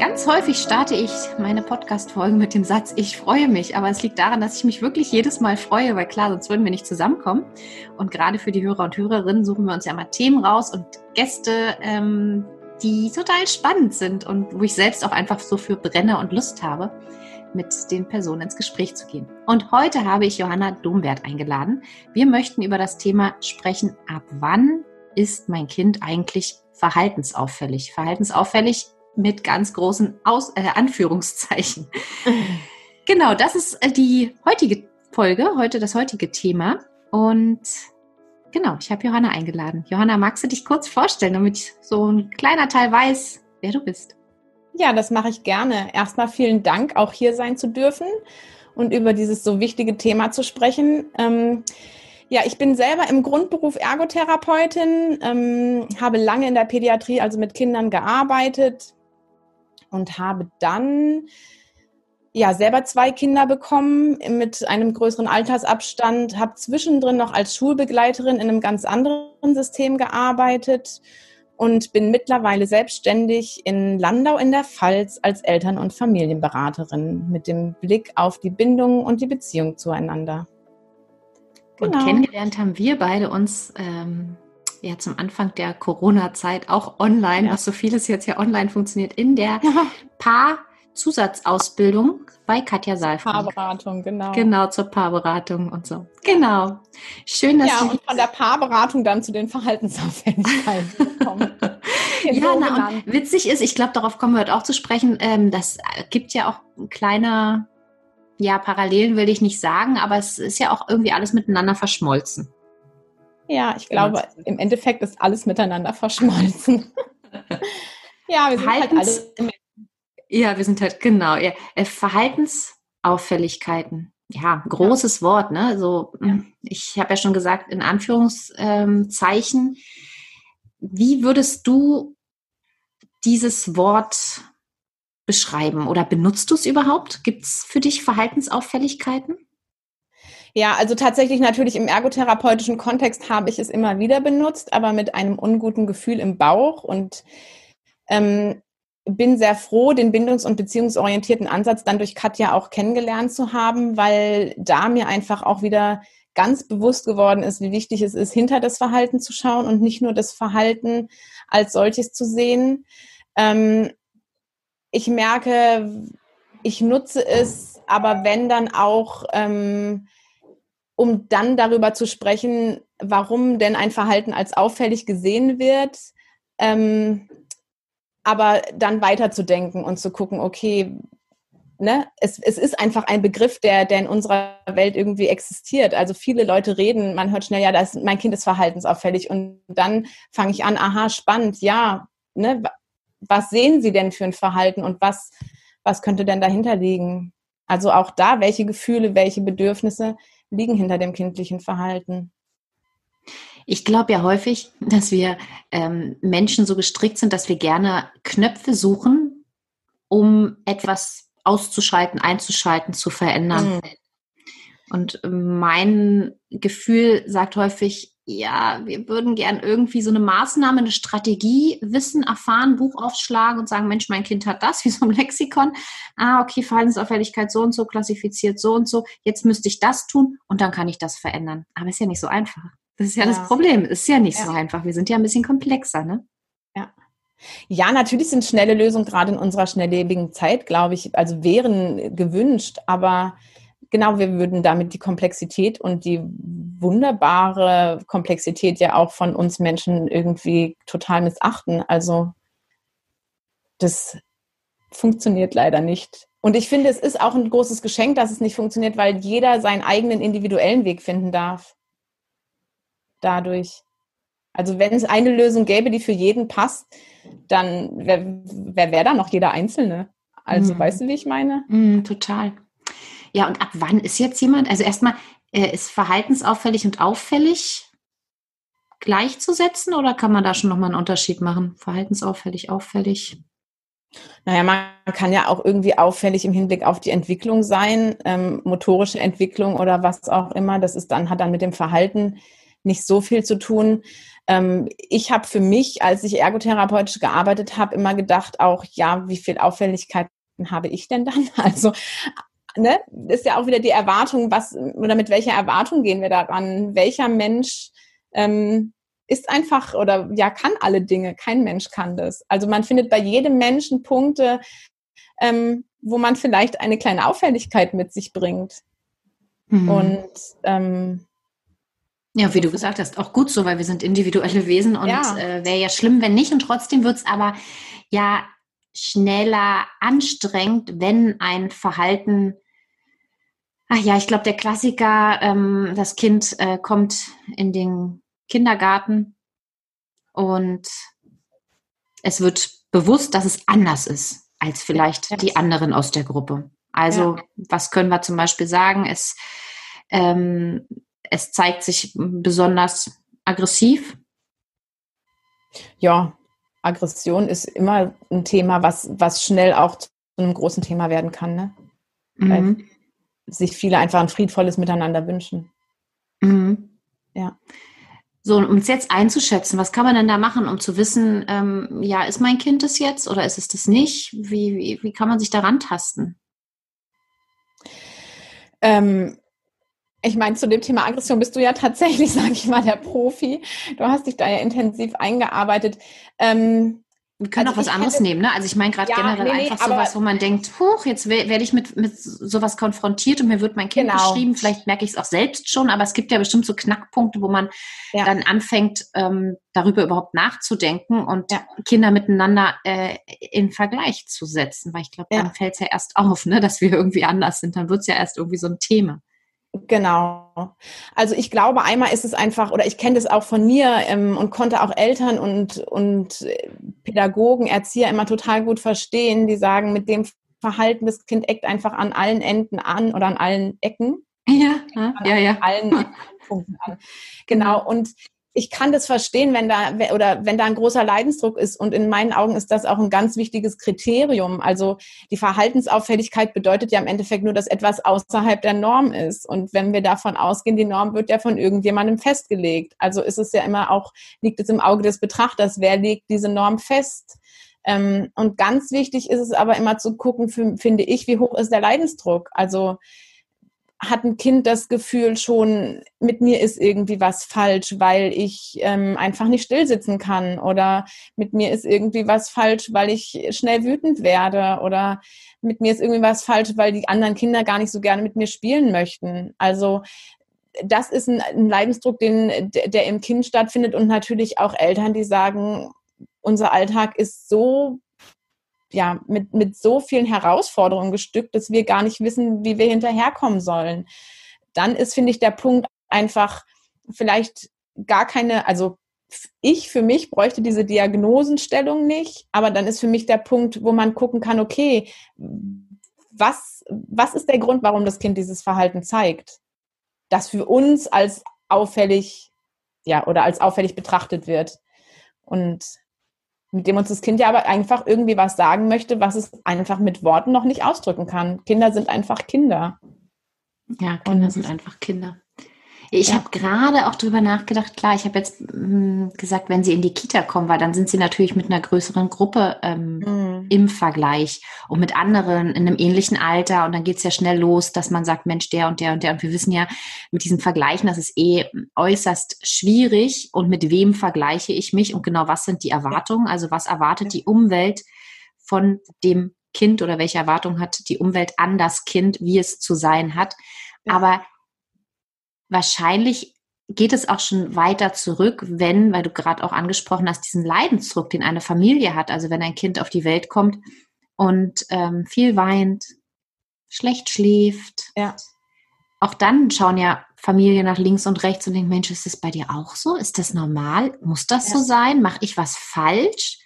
Ganz häufig starte ich meine Podcast-Folgen mit dem Satz, ich freue mich, aber es liegt daran, dass ich mich wirklich jedes Mal freue, weil klar, sonst würden wir nicht zusammenkommen. Und gerade für die Hörer und Hörerinnen suchen wir uns ja mal Themen raus und Gäste, ähm, die total spannend sind und wo ich selbst auch einfach so für brenne und Lust habe mit den Personen ins Gespräch zu gehen. Und heute habe ich Johanna Domwert eingeladen. Wir möchten über das Thema sprechen, ab wann ist mein Kind eigentlich verhaltensauffällig? Verhaltensauffällig mit ganz großen Aus äh, Anführungszeichen. genau, das ist äh, die heutige Folge, heute das heutige Thema. Und genau, ich habe Johanna eingeladen. Johanna, magst du dich kurz vorstellen, damit so ein kleiner Teil weiß, wer du bist? Ja, das mache ich gerne. Erstmal vielen Dank, auch hier sein zu dürfen und über dieses so wichtige Thema zu sprechen. Ähm, ja, ich bin selber im Grundberuf Ergotherapeutin, ähm, habe lange in der Pädiatrie, also mit Kindern gearbeitet und habe dann ja selber zwei Kinder bekommen mit einem größeren Altersabstand, habe zwischendrin noch als Schulbegleiterin in einem ganz anderen System gearbeitet und bin mittlerweile selbstständig in Landau in der Pfalz als Eltern- und Familienberaterin mit dem Blick auf die Bindung und die Beziehung zueinander. Genau. Und kennengelernt haben wir beide uns ähm, ja zum Anfang der Corona-Zeit auch online, ja. was so vieles jetzt ja online funktioniert, in der ja. Paar- Zusatzausbildung bei Katja Saalfrank. Paarberatung, genau. Genau, zur Paarberatung und so. Genau. Schön, dass Ja, und von der Paarberatung dann zu den Verhaltensauffälligkeiten kommen. ja, na, und witzig ist, ich glaube, darauf kommen wir heute auch zu sprechen, ähm, das gibt ja auch ein kleiner, ja, Parallelen will ich nicht sagen, aber es ist ja auch irgendwie alles miteinander verschmolzen. Ja, ich glaube, im Endeffekt ist alles miteinander verschmolzen. ja, wir sind halt alle ja, wir sind halt, genau, ja. Äh, Verhaltensauffälligkeiten. Ja, großes ja. Wort, ne? So, ja. Hm, ich habe ja schon gesagt, in Anführungszeichen. Wie würdest du dieses Wort beschreiben oder benutzt du es überhaupt? Gibt es für dich Verhaltensauffälligkeiten? Ja, also tatsächlich natürlich im ergotherapeutischen Kontext habe ich es immer wieder benutzt, aber mit einem unguten Gefühl im Bauch und ähm, bin sehr froh, den bindungs- und beziehungsorientierten Ansatz dann durch Katja auch kennengelernt zu haben, weil da mir einfach auch wieder ganz bewusst geworden ist, wie wichtig es ist, hinter das Verhalten zu schauen und nicht nur das Verhalten als solches zu sehen. Ähm, ich merke, ich nutze es, aber wenn dann auch, ähm, um dann darüber zu sprechen, warum denn ein Verhalten als auffällig gesehen wird, ähm, aber dann weiterzudenken und zu gucken, okay, ne, es, es ist einfach ein Begriff, der, der in unserer Welt irgendwie existiert. Also viele Leute reden, man hört schnell, ja, das, mein Kind ist verhaltensauffällig und dann fange ich an, aha, spannend, ja, ne, was sehen Sie denn für ein Verhalten und was, was könnte denn dahinter liegen? Also auch da, welche Gefühle, welche Bedürfnisse liegen hinter dem kindlichen Verhalten? Ich glaube ja häufig, dass wir ähm, Menschen so gestrickt sind, dass wir gerne Knöpfe suchen, um etwas auszuschalten, einzuschalten, zu verändern. Mhm. Und mein Gefühl sagt häufig, ja, wir würden gern irgendwie so eine Maßnahme, eine Strategie wissen, erfahren, Buch aufschlagen und sagen, Mensch, mein Kind hat das, wie so ein Lexikon. Ah, okay, Verhaltensauffälligkeit so und so, klassifiziert so und so. Jetzt müsste ich das tun und dann kann ich das verändern. Aber ist ja nicht so einfach. Das ist ja, ja. das Problem. Ist ja nicht ja. so einfach. Wir sind ja ein bisschen komplexer, ne? Ja. Ja, natürlich sind schnelle Lösungen gerade in unserer schnelllebigen Zeit, glaube ich, also wären gewünscht, aber genau, wir würden damit die Komplexität und die wunderbare Komplexität ja auch von uns Menschen irgendwie total missachten. Also das funktioniert leider nicht. Und ich finde, es ist auch ein großes Geschenk, dass es nicht funktioniert, weil jeder seinen eigenen individuellen Weg finden darf dadurch. Also wenn es eine Lösung gäbe, die für jeden passt, dann wer, wer wäre da noch jeder Einzelne? Also, mhm. weißt du, wie ich meine? Mhm, total. Ja, und ab wann ist jetzt jemand? Also erstmal, äh, ist verhaltensauffällig und auffällig gleichzusetzen oder kann man da schon nochmal einen Unterschied machen? Verhaltensauffällig, auffällig? Naja, man kann ja auch irgendwie auffällig im Hinblick auf die Entwicklung sein, ähm, motorische Entwicklung oder was auch immer. Das ist dann, hat dann mit dem Verhalten nicht so viel zu tun. Ähm, ich habe für mich, als ich ergotherapeutisch gearbeitet habe, immer gedacht, auch ja, wie viel Auffälligkeiten habe ich denn dann? Also ne, ist ja auch wieder die Erwartung, was oder mit welcher Erwartung gehen wir daran? Welcher Mensch ähm, ist einfach oder ja, kann alle Dinge. Kein Mensch kann das. Also man findet bei jedem Menschen Punkte, ähm, wo man vielleicht eine kleine Auffälligkeit mit sich bringt. Mhm. Und ähm, ja, wie du gesagt hast, auch gut so, weil wir sind individuelle Wesen und ja. äh, wäre ja schlimm, wenn nicht. Und trotzdem wird es aber ja schneller anstrengend, wenn ein Verhalten, ach ja, ich glaube, der Klassiker, ähm, das Kind äh, kommt in den Kindergarten und es wird bewusst, dass es anders ist als vielleicht die anderen aus der Gruppe. Also ja. was können wir zum Beispiel sagen? Es, ähm, es zeigt sich besonders aggressiv. Ja, Aggression ist immer ein Thema, was, was schnell auch zu einem großen Thema werden kann. Ne? Mhm. Weil sich viele einfach ein friedvolles Miteinander wünschen. Mhm. Ja. So, um es jetzt einzuschätzen, was kann man denn da machen, um zu wissen, ähm, ja, ist mein Kind es jetzt oder ist es das nicht? Wie, wie, wie kann man sich daran tasten? Ähm, ich meine, zu dem Thema Aggression bist du ja tatsächlich, sage ich mal, der Profi. Du hast dich da ja intensiv eingearbeitet. Ähm, wir können also auch was anderes hätte, nehmen, ne? Also ich meine gerade ja, generell nee, einfach sowas, wo man denkt, huch, jetzt werde ich mit, mit sowas konfrontiert und mir wird mein Kind genau. beschrieben, vielleicht merke ich es auch selbst schon, aber es gibt ja bestimmt so Knackpunkte, wo man ja. dann anfängt, ähm, darüber überhaupt nachzudenken und ja. Kinder miteinander äh, in Vergleich zu setzen, weil ich glaube, dann fällt es ja erst auf, ne, dass wir irgendwie anders sind, dann wird es ja erst irgendwie so ein Thema. Genau. Also ich glaube, einmal ist es einfach, oder ich kenne das auch von mir ähm, und konnte auch Eltern und, und Pädagogen, Erzieher immer total gut verstehen, die sagen, mit dem Verhalten, das Kind eckt einfach an allen Enden an oder an allen Ecken. Ja, ja, ja. Allen Punkten an. Genau. Und ich kann das verstehen, wenn da oder wenn da ein großer Leidensdruck ist. Und in meinen Augen ist das auch ein ganz wichtiges Kriterium. Also die Verhaltensauffälligkeit bedeutet ja im Endeffekt nur, dass etwas außerhalb der Norm ist. Und wenn wir davon ausgehen, die Norm wird ja von irgendjemandem festgelegt. Also ist es ja immer auch, liegt es im Auge des Betrachters, wer legt diese Norm fest? Ähm, und ganz wichtig ist es aber immer zu gucken, finde ich, wie hoch ist der Leidensdruck? Also hat ein Kind das Gefühl schon, mit mir ist irgendwie was falsch, weil ich ähm, einfach nicht stillsitzen kann oder mit mir ist irgendwie was falsch, weil ich schnell wütend werde oder mit mir ist irgendwie was falsch, weil die anderen Kinder gar nicht so gerne mit mir spielen möchten. Also das ist ein, ein Leidensdruck, den, der im Kind stattfindet und natürlich auch Eltern, die sagen, unser Alltag ist so ja, mit, mit so vielen Herausforderungen gestückt, dass wir gar nicht wissen, wie wir hinterherkommen sollen. Dann ist, finde ich, der Punkt einfach vielleicht gar keine, also ich für mich bräuchte diese Diagnosenstellung nicht, aber dann ist für mich der Punkt, wo man gucken kann, okay, was, was ist der Grund, warum das Kind dieses Verhalten zeigt? Das für uns als auffällig, ja, oder als auffällig betrachtet wird. Und mit dem uns das Kind ja aber einfach irgendwie was sagen möchte, was es einfach mit Worten noch nicht ausdrücken kann. Kinder sind einfach Kinder. Ja, Kinder Und sind einfach Kinder. Ich ja. habe gerade auch drüber nachgedacht, klar, ich habe jetzt mh, hm, gesagt, wenn sie in die Kita kommen, weil dann sind sie natürlich mit einer größeren Gruppe ähm, mhm. im Vergleich und mit anderen in einem ähnlichen Alter und dann geht's ja schnell los, dass man sagt, Mensch, der und der und der. Und wir wissen ja, mit diesen Vergleichen, das ist eh äußerst schwierig und mit wem vergleiche ich mich und genau was sind die Erwartungen, also was erwartet die Umwelt von dem Kind oder welche Erwartung hat die Umwelt an das Kind, wie es zu sein hat. Aber wahrscheinlich geht es auch schon weiter zurück, wenn, weil du gerade auch angesprochen hast, diesen Leidensdruck, den eine Familie hat, also wenn ein Kind auf die Welt kommt und ähm, viel weint, schlecht schläft. Ja. Auch dann schauen ja Familien nach links und rechts und denken, Mensch, ist das bei dir auch so? Ist das normal? Muss das ja. so sein? Mache ich was falsch?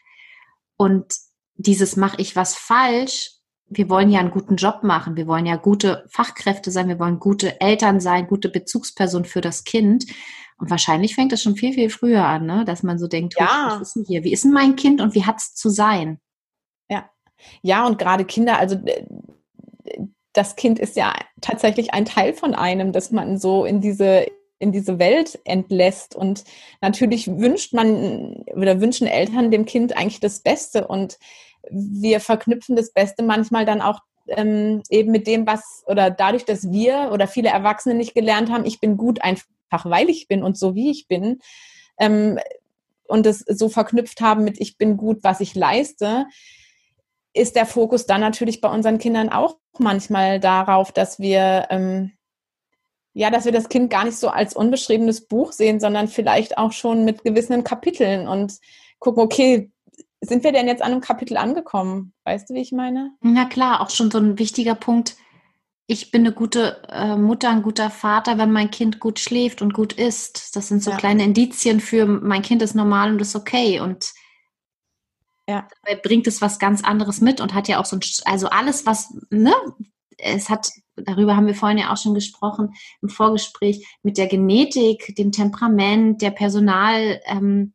Und dieses mache ich was falsch. Wir wollen ja einen guten Job machen. Wir wollen ja gute Fachkräfte sein. Wir wollen gute Eltern sein, gute Bezugsperson für das Kind. Und wahrscheinlich fängt es schon viel, viel früher an, ne? dass man so denkt, ja. was ist denn hier? Wie ist denn mein Kind und wie hat es zu sein? Ja. Ja, und gerade Kinder, also äh, das Kind ist ja tatsächlich ein Teil von einem, dass man so in diese in diese Welt entlässt. Und natürlich wünscht man oder wünschen Eltern dem Kind eigentlich das Beste. Und wir verknüpfen das Beste manchmal dann auch ähm, eben mit dem, was oder dadurch, dass wir oder viele Erwachsene nicht gelernt haben, ich bin gut einfach, weil ich bin und so wie ich bin. Ähm, und es so verknüpft haben mit ich bin gut, was ich leiste, ist der Fokus dann natürlich bei unseren Kindern auch manchmal darauf, dass wir ähm, ja, dass wir das Kind gar nicht so als unbeschriebenes Buch sehen, sondern vielleicht auch schon mit gewissen Kapiteln und gucken, okay, sind wir denn jetzt an einem Kapitel angekommen? Weißt du, wie ich meine? Na klar, auch schon so ein wichtiger Punkt. Ich bin eine gute äh, Mutter, ein guter Vater, wenn mein Kind gut schläft und gut isst. Das sind so ja. kleine Indizien für mein Kind ist normal und ist okay. Und ja. bringt es was ganz anderes mit und hat ja auch so ein, also alles, was, ne, es hat, darüber haben wir vorhin ja auch schon gesprochen im Vorgespräch, mit der Genetik, dem Temperament, der Personal, ähm,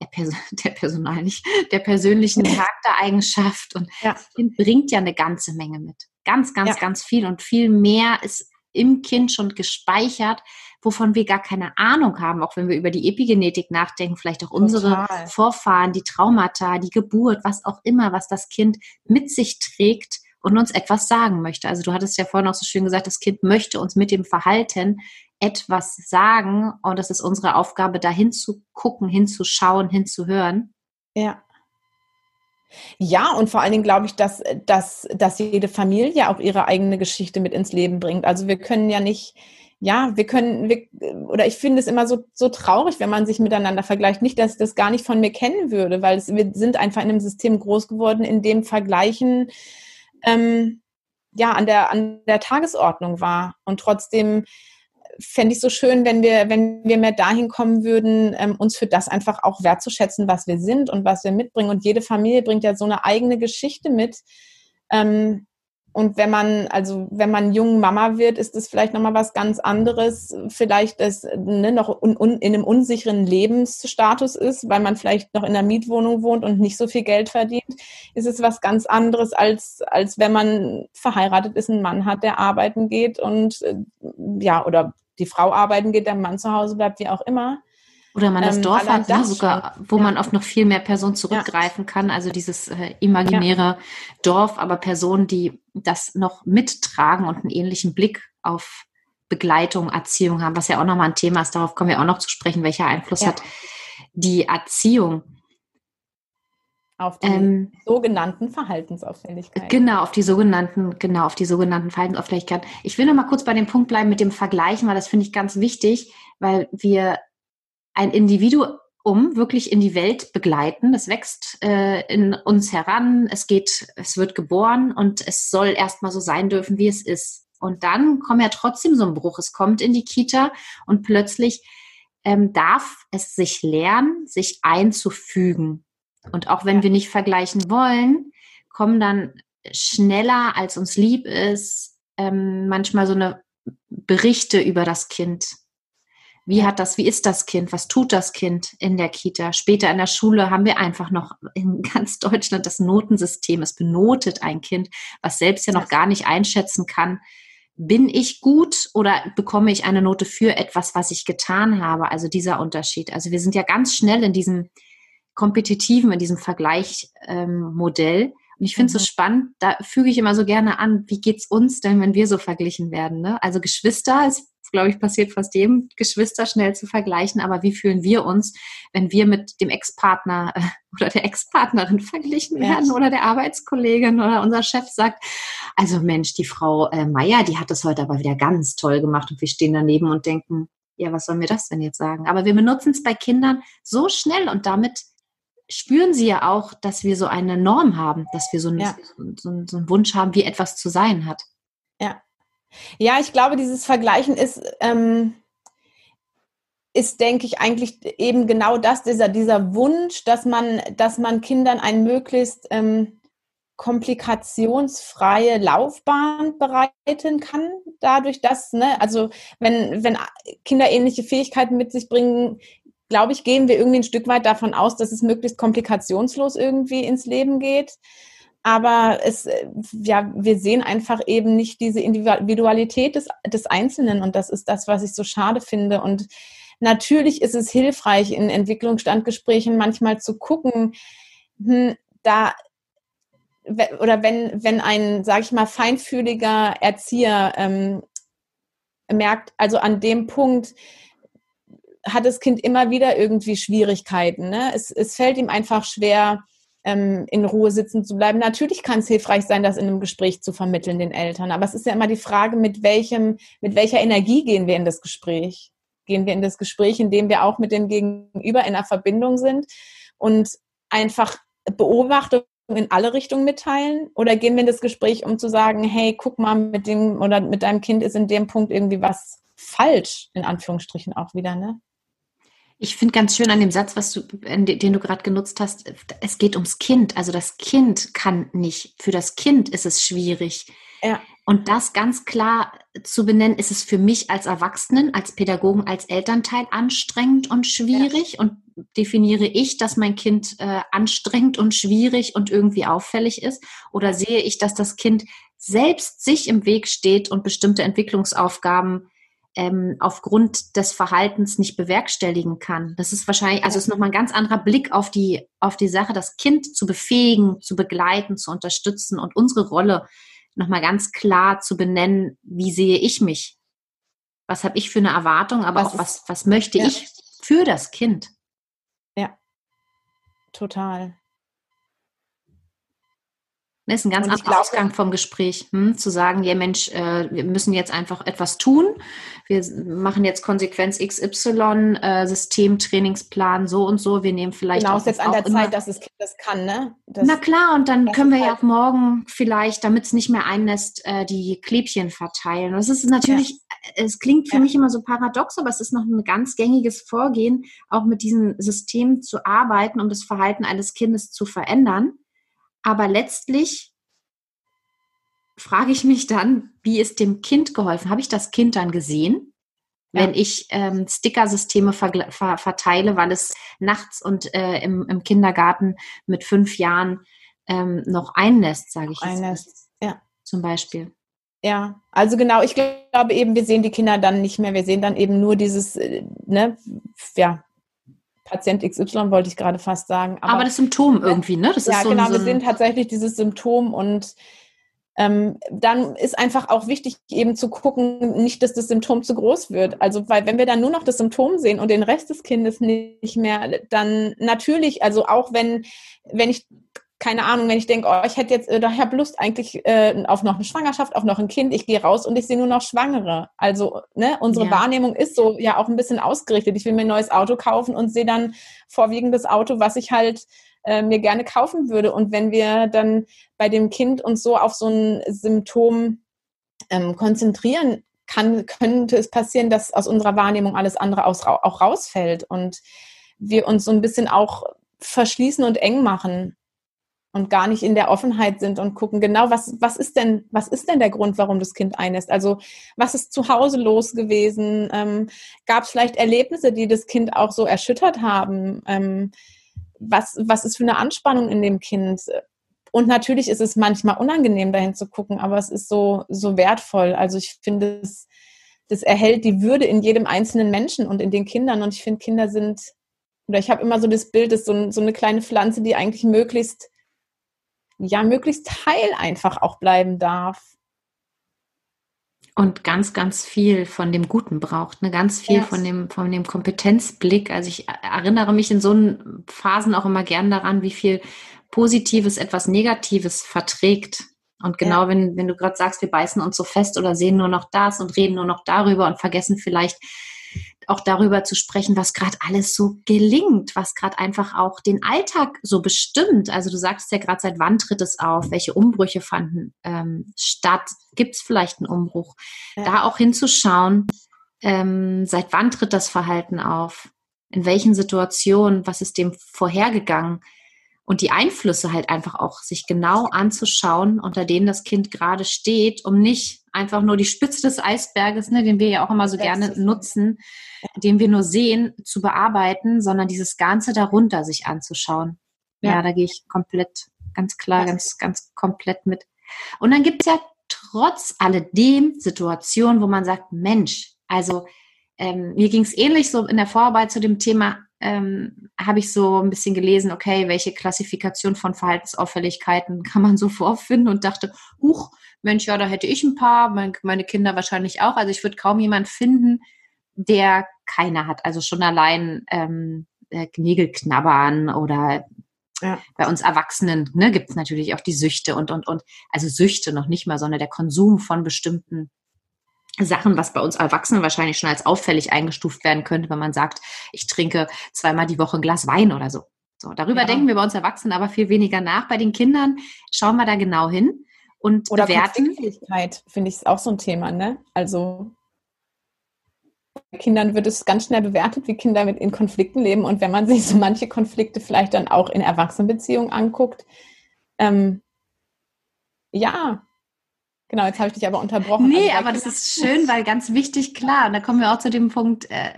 der, Pers der Personal nicht, der persönlichen Charaktereigenschaft und ja. bringt ja eine ganze Menge mit. Ganz, ganz, ja. ganz viel und viel mehr ist im Kind schon gespeichert, wovon wir gar keine Ahnung haben, auch wenn wir über die Epigenetik nachdenken, vielleicht auch unsere Total. Vorfahren, die Traumata, die Geburt, was auch immer, was das Kind mit sich trägt und uns etwas sagen möchte. Also du hattest ja vorhin auch so schön gesagt, das Kind möchte uns mit dem Verhalten etwas sagen und das ist unsere Aufgabe, da hinzugucken, hinzuschauen, hinzuhören. Ja. Ja, und vor allen Dingen glaube ich, dass, dass, dass jede Familie auch ihre eigene Geschichte mit ins Leben bringt. Also wir können ja nicht, ja, wir können, wir, oder ich finde es immer so, so traurig, wenn man sich miteinander vergleicht. Nicht, dass ich das gar nicht von mir kennen würde, weil es, wir sind einfach in einem System groß geworden, in dem Vergleichen ähm, ja an der, an der Tagesordnung war. Und trotzdem fände ich so schön, wenn wir, wenn wir mehr dahin kommen würden, ähm, uns für das einfach auch wertzuschätzen, was wir sind und was wir mitbringen. Und jede Familie bringt ja so eine eigene Geschichte mit. Ähm, und wenn man, also wenn man jung Mama wird, ist es vielleicht nochmal was ganz anderes. Vielleicht das ne, noch un, un, in einem unsicheren Lebensstatus ist, weil man vielleicht noch in einer Mietwohnung wohnt und nicht so viel Geld verdient, ist es was ganz anderes, als, als wenn man verheiratet ist, einen Mann hat, der arbeiten geht und äh, ja, oder die Frau arbeiten geht, der Mann zu Hause bleibt, wie auch immer. Oder man das ähm, Dorf hat, ne, sogar, wo ja. man auf noch viel mehr Personen zurückgreifen ja. kann. Also dieses äh, imaginäre ja. Dorf, aber Personen, die das noch mittragen und einen ähnlichen Blick auf Begleitung, Erziehung haben, was ja auch nochmal ein Thema ist. Darauf kommen wir auch noch zu sprechen, welcher Einfluss hat die Erziehung auf die ähm, sogenannten Verhaltensauffälligkeiten. Genau, auf die sogenannten, genau, auf die sogenannten Verhaltensauffälligkeiten. Ich will noch mal kurz bei dem Punkt bleiben mit dem Vergleichen, weil das finde ich ganz wichtig, weil wir ein Individuum wirklich in die Welt begleiten. Das wächst äh, in uns heran, es geht, es wird geboren und es soll erstmal so sein dürfen, wie es ist. Und dann kommt ja trotzdem so ein Bruch. Es kommt in die Kita und plötzlich ähm, darf es sich lernen, sich einzufügen. Und auch wenn wir nicht vergleichen wollen, kommen dann schneller, als uns lieb ist, ähm, manchmal so eine Berichte über das Kind. Wie hat das, wie ist das Kind? Was tut das Kind in der Kita? Später in der Schule haben wir einfach noch in ganz Deutschland das Notensystem. Es benotet ein Kind, was selbst ja noch gar nicht einschätzen kann. Bin ich gut oder bekomme ich eine Note für etwas, was ich getan habe? Also dieser Unterschied. Also wir sind ja ganz schnell in diesem kompetitiven, in diesem Vergleichmodell. Ähm, und ich finde es mhm. so spannend, da füge ich immer so gerne an, wie geht's uns denn, wenn wir so verglichen werden? Ne? Also Geschwister ist glaube ich, passiert fast jedem Geschwister schnell zu vergleichen. Aber wie fühlen wir uns, wenn wir mit dem Ex-Partner äh, oder der Ex-Partnerin verglichen werden oder der Arbeitskollegin oder unser Chef sagt, also Mensch, die Frau äh, Meier, die hat das heute aber wieder ganz toll gemacht und wir stehen daneben und denken, ja, was soll mir das denn jetzt sagen? Aber wir benutzen es bei Kindern so schnell und damit spüren sie ja auch, dass wir so eine Norm haben, dass wir so, ein, ja. so, so einen Wunsch haben, wie etwas zu sein hat. Ja, ja, ich glaube, dieses Vergleichen ist, ähm, ist, denke ich, eigentlich eben genau das, dieser, dieser Wunsch, dass man, dass man Kindern ein möglichst ähm, komplikationsfreie Laufbahn bereiten kann, dadurch, dass, ne, also wenn, wenn Kinder ähnliche Fähigkeiten mit sich bringen, glaube ich, gehen wir irgendwie ein Stück weit davon aus, dass es möglichst komplikationslos irgendwie ins Leben geht. Aber es, ja, wir sehen einfach eben nicht diese Individualität des, des Einzelnen und das ist das, was ich so schade finde. Und natürlich ist es hilfreich, in Entwicklungsstandgesprächen manchmal zu gucken, hm, da oder wenn, wenn ein, sage ich mal, feinfühliger Erzieher ähm, merkt, also an dem Punkt, hat das Kind immer wieder irgendwie Schwierigkeiten. Ne? Es, es fällt ihm einfach schwer, ähm, in Ruhe sitzen zu bleiben. Natürlich kann es hilfreich sein, das in einem Gespräch zu vermitteln den Eltern. Aber es ist ja immer die Frage, mit welchem, mit welcher Energie gehen wir in das Gespräch? Gehen wir in das Gespräch, in dem wir auch mit dem Gegenüber in einer Verbindung sind und einfach Beobachtung in alle Richtungen mitteilen? Oder gehen wir in das Gespräch, um zu sagen, hey, guck mal, mit dem oder mit deinem Kind ist in dem Punkt irgendwie was falsch, in Anführungsstrichen auch wieder, ne? Ich finde ganz schön an dem Satz, was du, den du gerade genutzt hast, es geht ums Kind. Also das Kind kann nicht. Für das Kind ist es schwierig. Ja. Und das ganz klar zu benennen, ist es für mich als Erwachsenen, als Pädagogen, als Elternteil anstrengend und schwierig. Ja. Und definiere ich, dass mein Kind äh, anstrengend und schwierig und irgendwie auffällig ist? Oder sehe ich, dass das Kind selbst sich im Weg steht und bestimmte Entwicklungsaufgaben ähm, aufgrund des Verhaltens nicht bewerkstelligen kann. Das ist wahrscheinlich, also ist nochmal ein ganz anderer Blick auf die, auf die Sache, das Kind zu befähigen, zu begleiten, zu unterstützen und unsere Rolle nochmal ganz klar zu benennen, wie sehe ich mich? Was habe ich für eine Erwartung, aber was auch was, was möchte ja. ich für das Kind? Ja, total. Das ist ein ganz anderer Ausgang vom Gespräch, hm? zu sagen, ja Mensch, äh, wir müssen jetzt einfach etwas tun. Wir machen jetzt Konsequenz XY, äh, Systemtrainingsplan so und so. Wir nehmen vielleicht genau, auch, ist jetzt an der Zeit, dass das Kind das kann, ne? Das, Na klar, und dann können wir ja halt auch morgen vielleicht, damit es nicht mehr einnässt, äh, die Klebchen verteilen. Das ist natürlich, ja. es klingt für ja. mich immer so paradox, aber es ist noch ein ganz gängiges Vorgehen, auch mit diesem System zu arbeiten, um das Verhalten eines Kindes zu verändern. Aber letztlich frage ich mich dann, wie ist dem Kind geholfen? Habe ich das Kind dann gesehen? Ja. Wenn ich ähm, Stickersysteme ver ver verteile, weil es nachts und äh, im, im, Kindergarten mit fünf Jahren ähm, noch einnässt, sage ich einnässt. Ja. Zum Beispiel. Ja, also genau, ich glaube eben, wir sehen die Kinder dann nicht mehr, wir sehen dann eben nur dieses, äh, ne, ja, Patient XY wollte ich gerade fast sagen. Aber, aber das Symptom irgendwie, ne? Das ja, so genau, wir sehen tatsächlich dieses Symptom und ähm, dann ist einfach auch wichtig, eben zu gucken, nicht, dass das Symptom zu groß wird. Also, weil wenn wir dann nur noch das Symptom sehen und den Rest des Kindes nicht mehr, dann natürlich, also auch wenn, wenn ich keine Ahnung, wenn ich denke, oh, ich hätte jetzt, äh, ich habe Lust eigentlich äh, auf noch eine Schwangerschaft, auf noch ein Kind, ich gehe raus und ich sehe nur noch Schwangere. Also, ne, unsere ja. Wahrnehmung ist so ja auch ein bisschen ausgerichtet. Ich will mir ein neues Auto kaufen und sehe dann vorwiegend das Auto, was ich halt äh, mir gerne kaufen würde. Und wenn wir dann bei dem Kind uns so auf so ein Symptom ähm, konzentrieren, kann, könnte es passieren, dass aus unserer Wahrnehmung alles andere aus, auch rausfällt und wir uns so ein bisschen auch verschließen und eng machen und gar nicht in der Offenheit sind und gucken, genau, was, was ist denn, was ist denn der Grund, warum das Kind einlässt? Also, was ist zu Hause los gewesen? Ähm, Gab es vielleicht Erlebnisse, die das Kind auch so erschüttert haben? Ähm, was, was ist für eine Anspannung in dem Kind? Und natürlich ist es manchmal unangenehm, dahin zu gucken, aber es ist so, so wertvoll. Also ich finde, es, das erhält die Würde in jedem einzelnen Menschen und in den Kindern. Und ich finde, Kinder sind, oder ich habe immer so das Bild, dass so, so eine kleine Pflanze, die eigentlich möglichst ja möglichst heil einfach auch bleiben darf. Und ganz, ganz viel von dem Guten braucht, ne? ganz viel yes. von dem, von dem Kompetenzblick. Also ich erinnere mich in so Phasen auch immer gern daran, wie viel Positives etwas Negatives verträgt. Und genau, ja. wenn, wenn du gerade sagst, wir beißen uns so fest oder sehen nur noch das und reden nur noch darüber und vergessen vielleicht auch darüber zu sprechen, was gerade alles so gelingt, was gerade einfach auch den Alltag so bestimmt. Also du sagst ja gerade, seit wann tritt es auf? Welche Umbrüche fanden ähm, statt? Gibt es vielleicht einen Umbruch? Ja. Da auch hinzuschauen, ähm, seit wann tritt das Verhalten auf? In welchen Situationen? Was ist dem vorhergegangen? Und die Einflüsse halt einfach auch sich genau anzuschauen, unter denen das Kind gerade steht, um nicht einfach nur die Spitze des Eisberges, ne, den wir ja auch immer so gerne nutzen, den wir nur sehen, zu bearbeiten, sondern dieses Ganze darunter sich anzuschauen. Ja, ja da gehe ich komplett, ganz klar, ganz, ganz komplett mit. Und dann gibt es ja trotz alledem Situationen, wo man sagt, Mensch, also ähm, mir ging es ähnlich so in der Vorarbeit zu dem Thema, ähm, habe ich so ein bisschen gelesen, okay, welche Klassifikation von Verhaltensauffälligkeiten kann man so vorfinden und dachte, huch, Mensch, ja, da hätte ich ein paar, mein, meine Kinder wahrscheinlich auch. Also ich würde kaum jemand finden, der keine hat. Also schon allein ähm, äh, Nägel knabbern oder ja. Bei uns Erwachsenen ne, gibt es natürlich auch die Süchte und, und, und, also Süchte noch nicht mal, sondern der Konsum von bestimmten Sachen, was bei uns Erwachsenen wahrscheinlich schon als auffällig eingestuft werden könnte, wenn man sagt, ich trinke zweimal die Woche ein Glas Wein oder so. So, darüber ja. denken wir bei uns Erwachsenen aber viel weniger nach. Bei den Kindern schauen wir da genau hin und oder bewerten. finde ich auch so ein Thema, ne? Also bei Kindern wird es ganz schnell bewertet, wie Kinder mit in Konflikten leben. Und wenn man sich so manche Konflikte vielleicht dann auch in Erwachsenenbeziehungen anguckt, ähm, ja, genau, jetzt habe ich dich aber unterbrochen. Nee, also aber das ist schön, weil ganz wichtig, klar, und da kommen wir auch zu dem Punkt äh,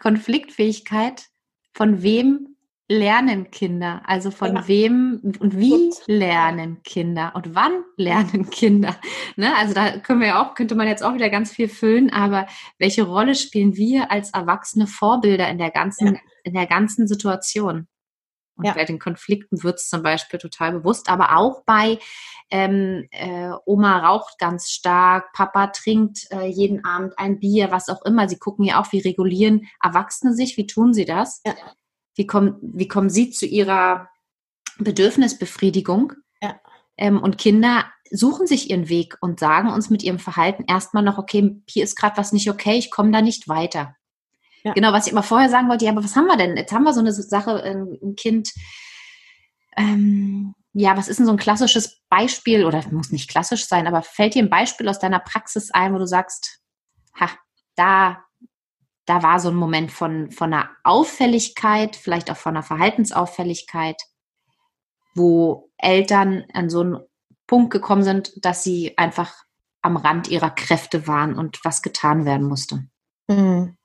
Konfliktfähigkeit. Von wem lernen Kinder? Also von ja. wem und wie lernen Kinder und wann lernen Kinder? Ne? Also da können wir ja auch, könnte man jetzt auch wieder ganz viel füllen, aber welche Rolle spielen wir als erwachsene Vorbilder in der ganzen, ja. in der ganzen Situation? Und ja. bei den Konflikten wird es zum Beispiel total bewusst, aber auch bei ähm, äh, Oma raucht ganz stark, Papa trinkt äh, jeden Abend ein Bier, was auch immer. Sie gucken ja auch, wie regulieren Erwachsene sich, wie tun sie das? Ja. Wie kommen, wie kommen Sie zu Ihrer Bedürfnisbefriedigung? Ja. Ähm, und Kinder suchen sich ihren Weg und sagen uns mit ihrem Verhalten erstmal noch, okay, hier ist gerade was nicht okay, ich komme da nicht weiter. Ja. Genau, was ich immer vorher sagen wollte, ja, aber was haben wir denn? Jetzt haben wir so eine Sache, ein Kind, ähm, ja, was ist denn so ein klassisches Beispiel, oder muss nicht klassisch sein, aber fällt dir ein Beispiel aus deiner Praxis ein, wo du sagst, ha, da da war so ein Moment von, von einer Auffälligkeit, vielleicht auch von einer Verhaltensauffälligkeit, wo Eltern an so einen Punkt gekommen sind, dass sie einfach am Rand ihrer Kräfte waren und was getan werden musste. Mhm.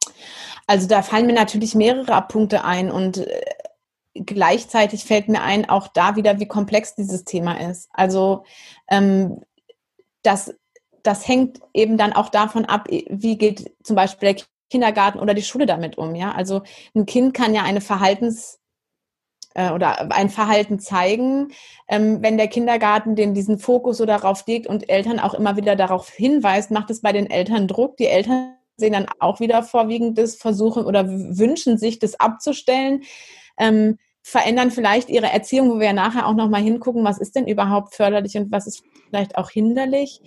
Also da fallen mir natürlich mehrere Punkte ein und äh, gleichzeitig fällt mir ein, auch da wieder, wie komplex dieses Thema ist. Also ähm, das, das hängt eben dann auch davon ab, wie geht zum Beispiel der Kindergarten oder die Schule damit um? Ja, also ein Kind kann ja eine Verhaltens äh, oder ein Verhalten zeigen, ähm, wenn der Kindergarten den diesen Fokus so darauf legt und Eltern auch immer wieder darauf hinweist, macht es bei den Eltern Druck. Die Eltern sehen dann auch wieder vorwiegend das Versuchen oder wünschen sich, das abzustellen. Ähm, verändern vielleicht ihre Erziehung, wo wir ja nachher auch nochmal hingucken, was ist denn überhaupt förderlich und was ist vielleicht auch hinderlich.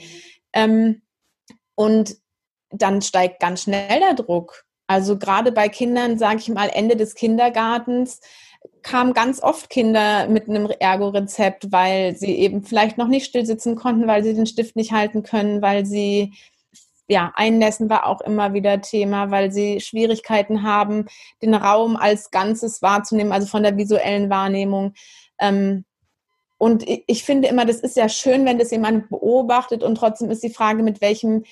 Ähm, und dann steigt ganz schnell der Druck. Also gerade bei Kindern, sage ich mal, Ende des Kindergartens kamen ganz oft Kinder mit einem Ergo-Rezept, weil sie eben vielleicht noch nicht still sitzen konnten, weil sie den Stift nicht halten können, weil sie ja, Einnässen war auch immer wieder Thema, weil sie Schwierigkeiten haben, den Raum als Ganzes wahrzunehmen, also von der visuellen Wahrnehmung. Ähm, und ich finde immer, das ist ja schön, wenn das jemand beobachtet und trotzdem ist die Frage, mit welchem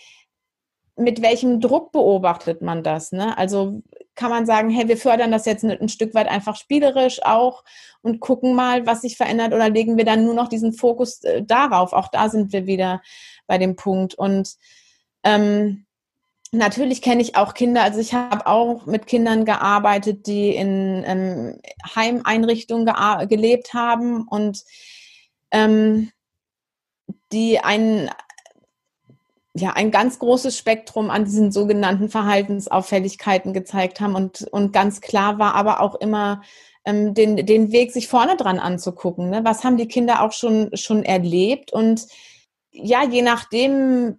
mit welchem Druck beobachtet man das? Ne? Also kann man sagen, hey, wir fördern das jetzt ein, Stück weit einfach spielerisch auch und gucken mal, was sich verändert oder legen wir dann nur noch diesen Fokus äh, darauf? Auch da sind wir wieder bei dem Punkt. Und ähm, natürlich kenne ich auch Kinder, also ich habe auch mit Kindern gearbeitet, die in ähm, Heimeinrichtungen gelebt haben und ähm, die einen ja ein ganz großes Spektrum an diesen sogenannten Verhaltensauffälligkeiten gezeigt haben und, und ganz klar war aber auch immer ähm, den, den Weg sich vorne dran anzugucken. Ne? Was haben die Kinder auch schon, schon erlebt? Und ja, je nachdem,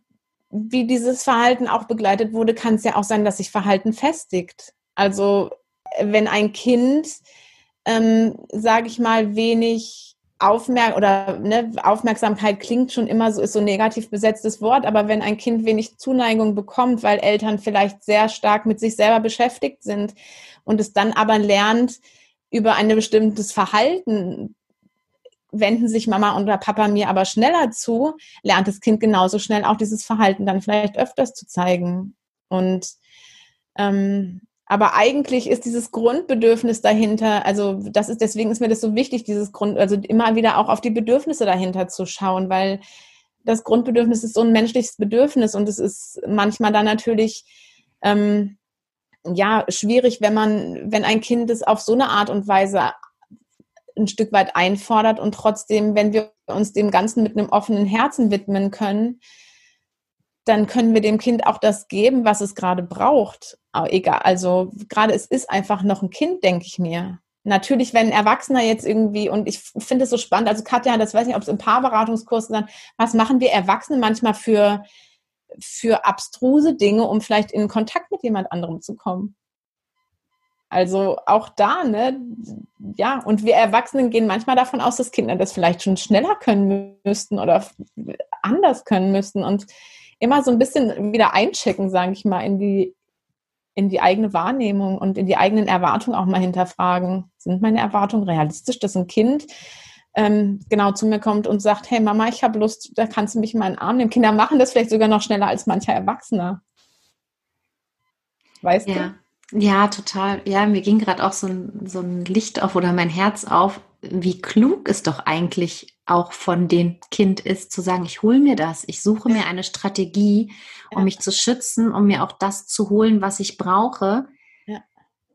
wie dieses Verhalten auch begleitet wurde, kann es ja auch sein, dass sich Verhalten festigt. Also wenn ein Kind, ähm, sage ich mal, wenig Aufmerk oder ne, Aufmerksamkeit klingt schon immer so, ist so ein negativ besetztes Wort, aber wenn ein Kind wenig Zuneigung bekommt, weil Eltern vielleicht sehr stark mit sich selber beschäftigt sind und es dann aber lernt, über ein bestimmtes Verhalten wenden sich Mama oder Papa mir aber schneller zu, lernt das Kind genauso schnell auch dieses Verhalten dann vielleicht öfters zu zeigen. Und ähm, aber eigentlich ist dieses Grundbedürfnis dahinter, also das ist, deswegen ist mir das so wichtig, dieses Grund, also immer wieder auch auf die Bedürfnisse dahinter zu schauen, weil das Grundbedürfnis ist so ein menschliches Bedürfnis und es ist manchmal dann natürlich, ähm, ja, schwierig, wenn man, wenn ein Kind es auf so eine Art und Weise ein Stück weit einfordert und trotzdem, wenn wir uns dem Ganzen mit einem offenen Herzen widmen können, dann können wir dem Kind auch das geben, was es gerade braucht. Aber egal, also gerade es ist einfach noch ein Kind, denke ich mir. Natürlich, wenn ein Erwachsener jetzt irgendwie, und ich finde es so spannend, also Katja, das weiß nicht, ob es im Paarberatungskurs dann, was machen wir Erwachsene manchmal für, für abstruse Dinge, um vielleicht in Kontakt mit jemand anderem zu kommen? Also auch da, ne, ja, und wir Erwachsenen gehen manchmal davon aus, dass Kinder das vielleicht schon schneller können müssten oder anders können müssten. Und immer so ein bisschen wieder einchecken, sage ich mal, in die, in die eigene Wahrnehmung und in die eigenen Erwartungen auch mal hinterfragen. Sind meine Erwartungen realistisch, dass ein Kind ähm, genau zu mir kommt und sagt, hey Mama, ich habe Lust, da kannst du mich in meinen Arm nehmen. Kinder machen das vielleicht sogar noch schneller als mancher Erwachsener. Weißt ja. du? Ja, total. Ja, mir ging gerade auch so ein, so ein Licht auf oder mein Herz auf, wie klug es doch eigentlich auch von dem Kind ist, zu sagen, ich hole mir das, ich suche mir eine Strategie, um ja. mich zu schützen, um mir auch das zu holen, was ich brauche. Ja.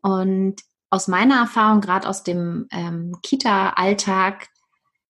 Und aus meiner Erfahrung, gerade aus dem ähm, Kita-Alltag,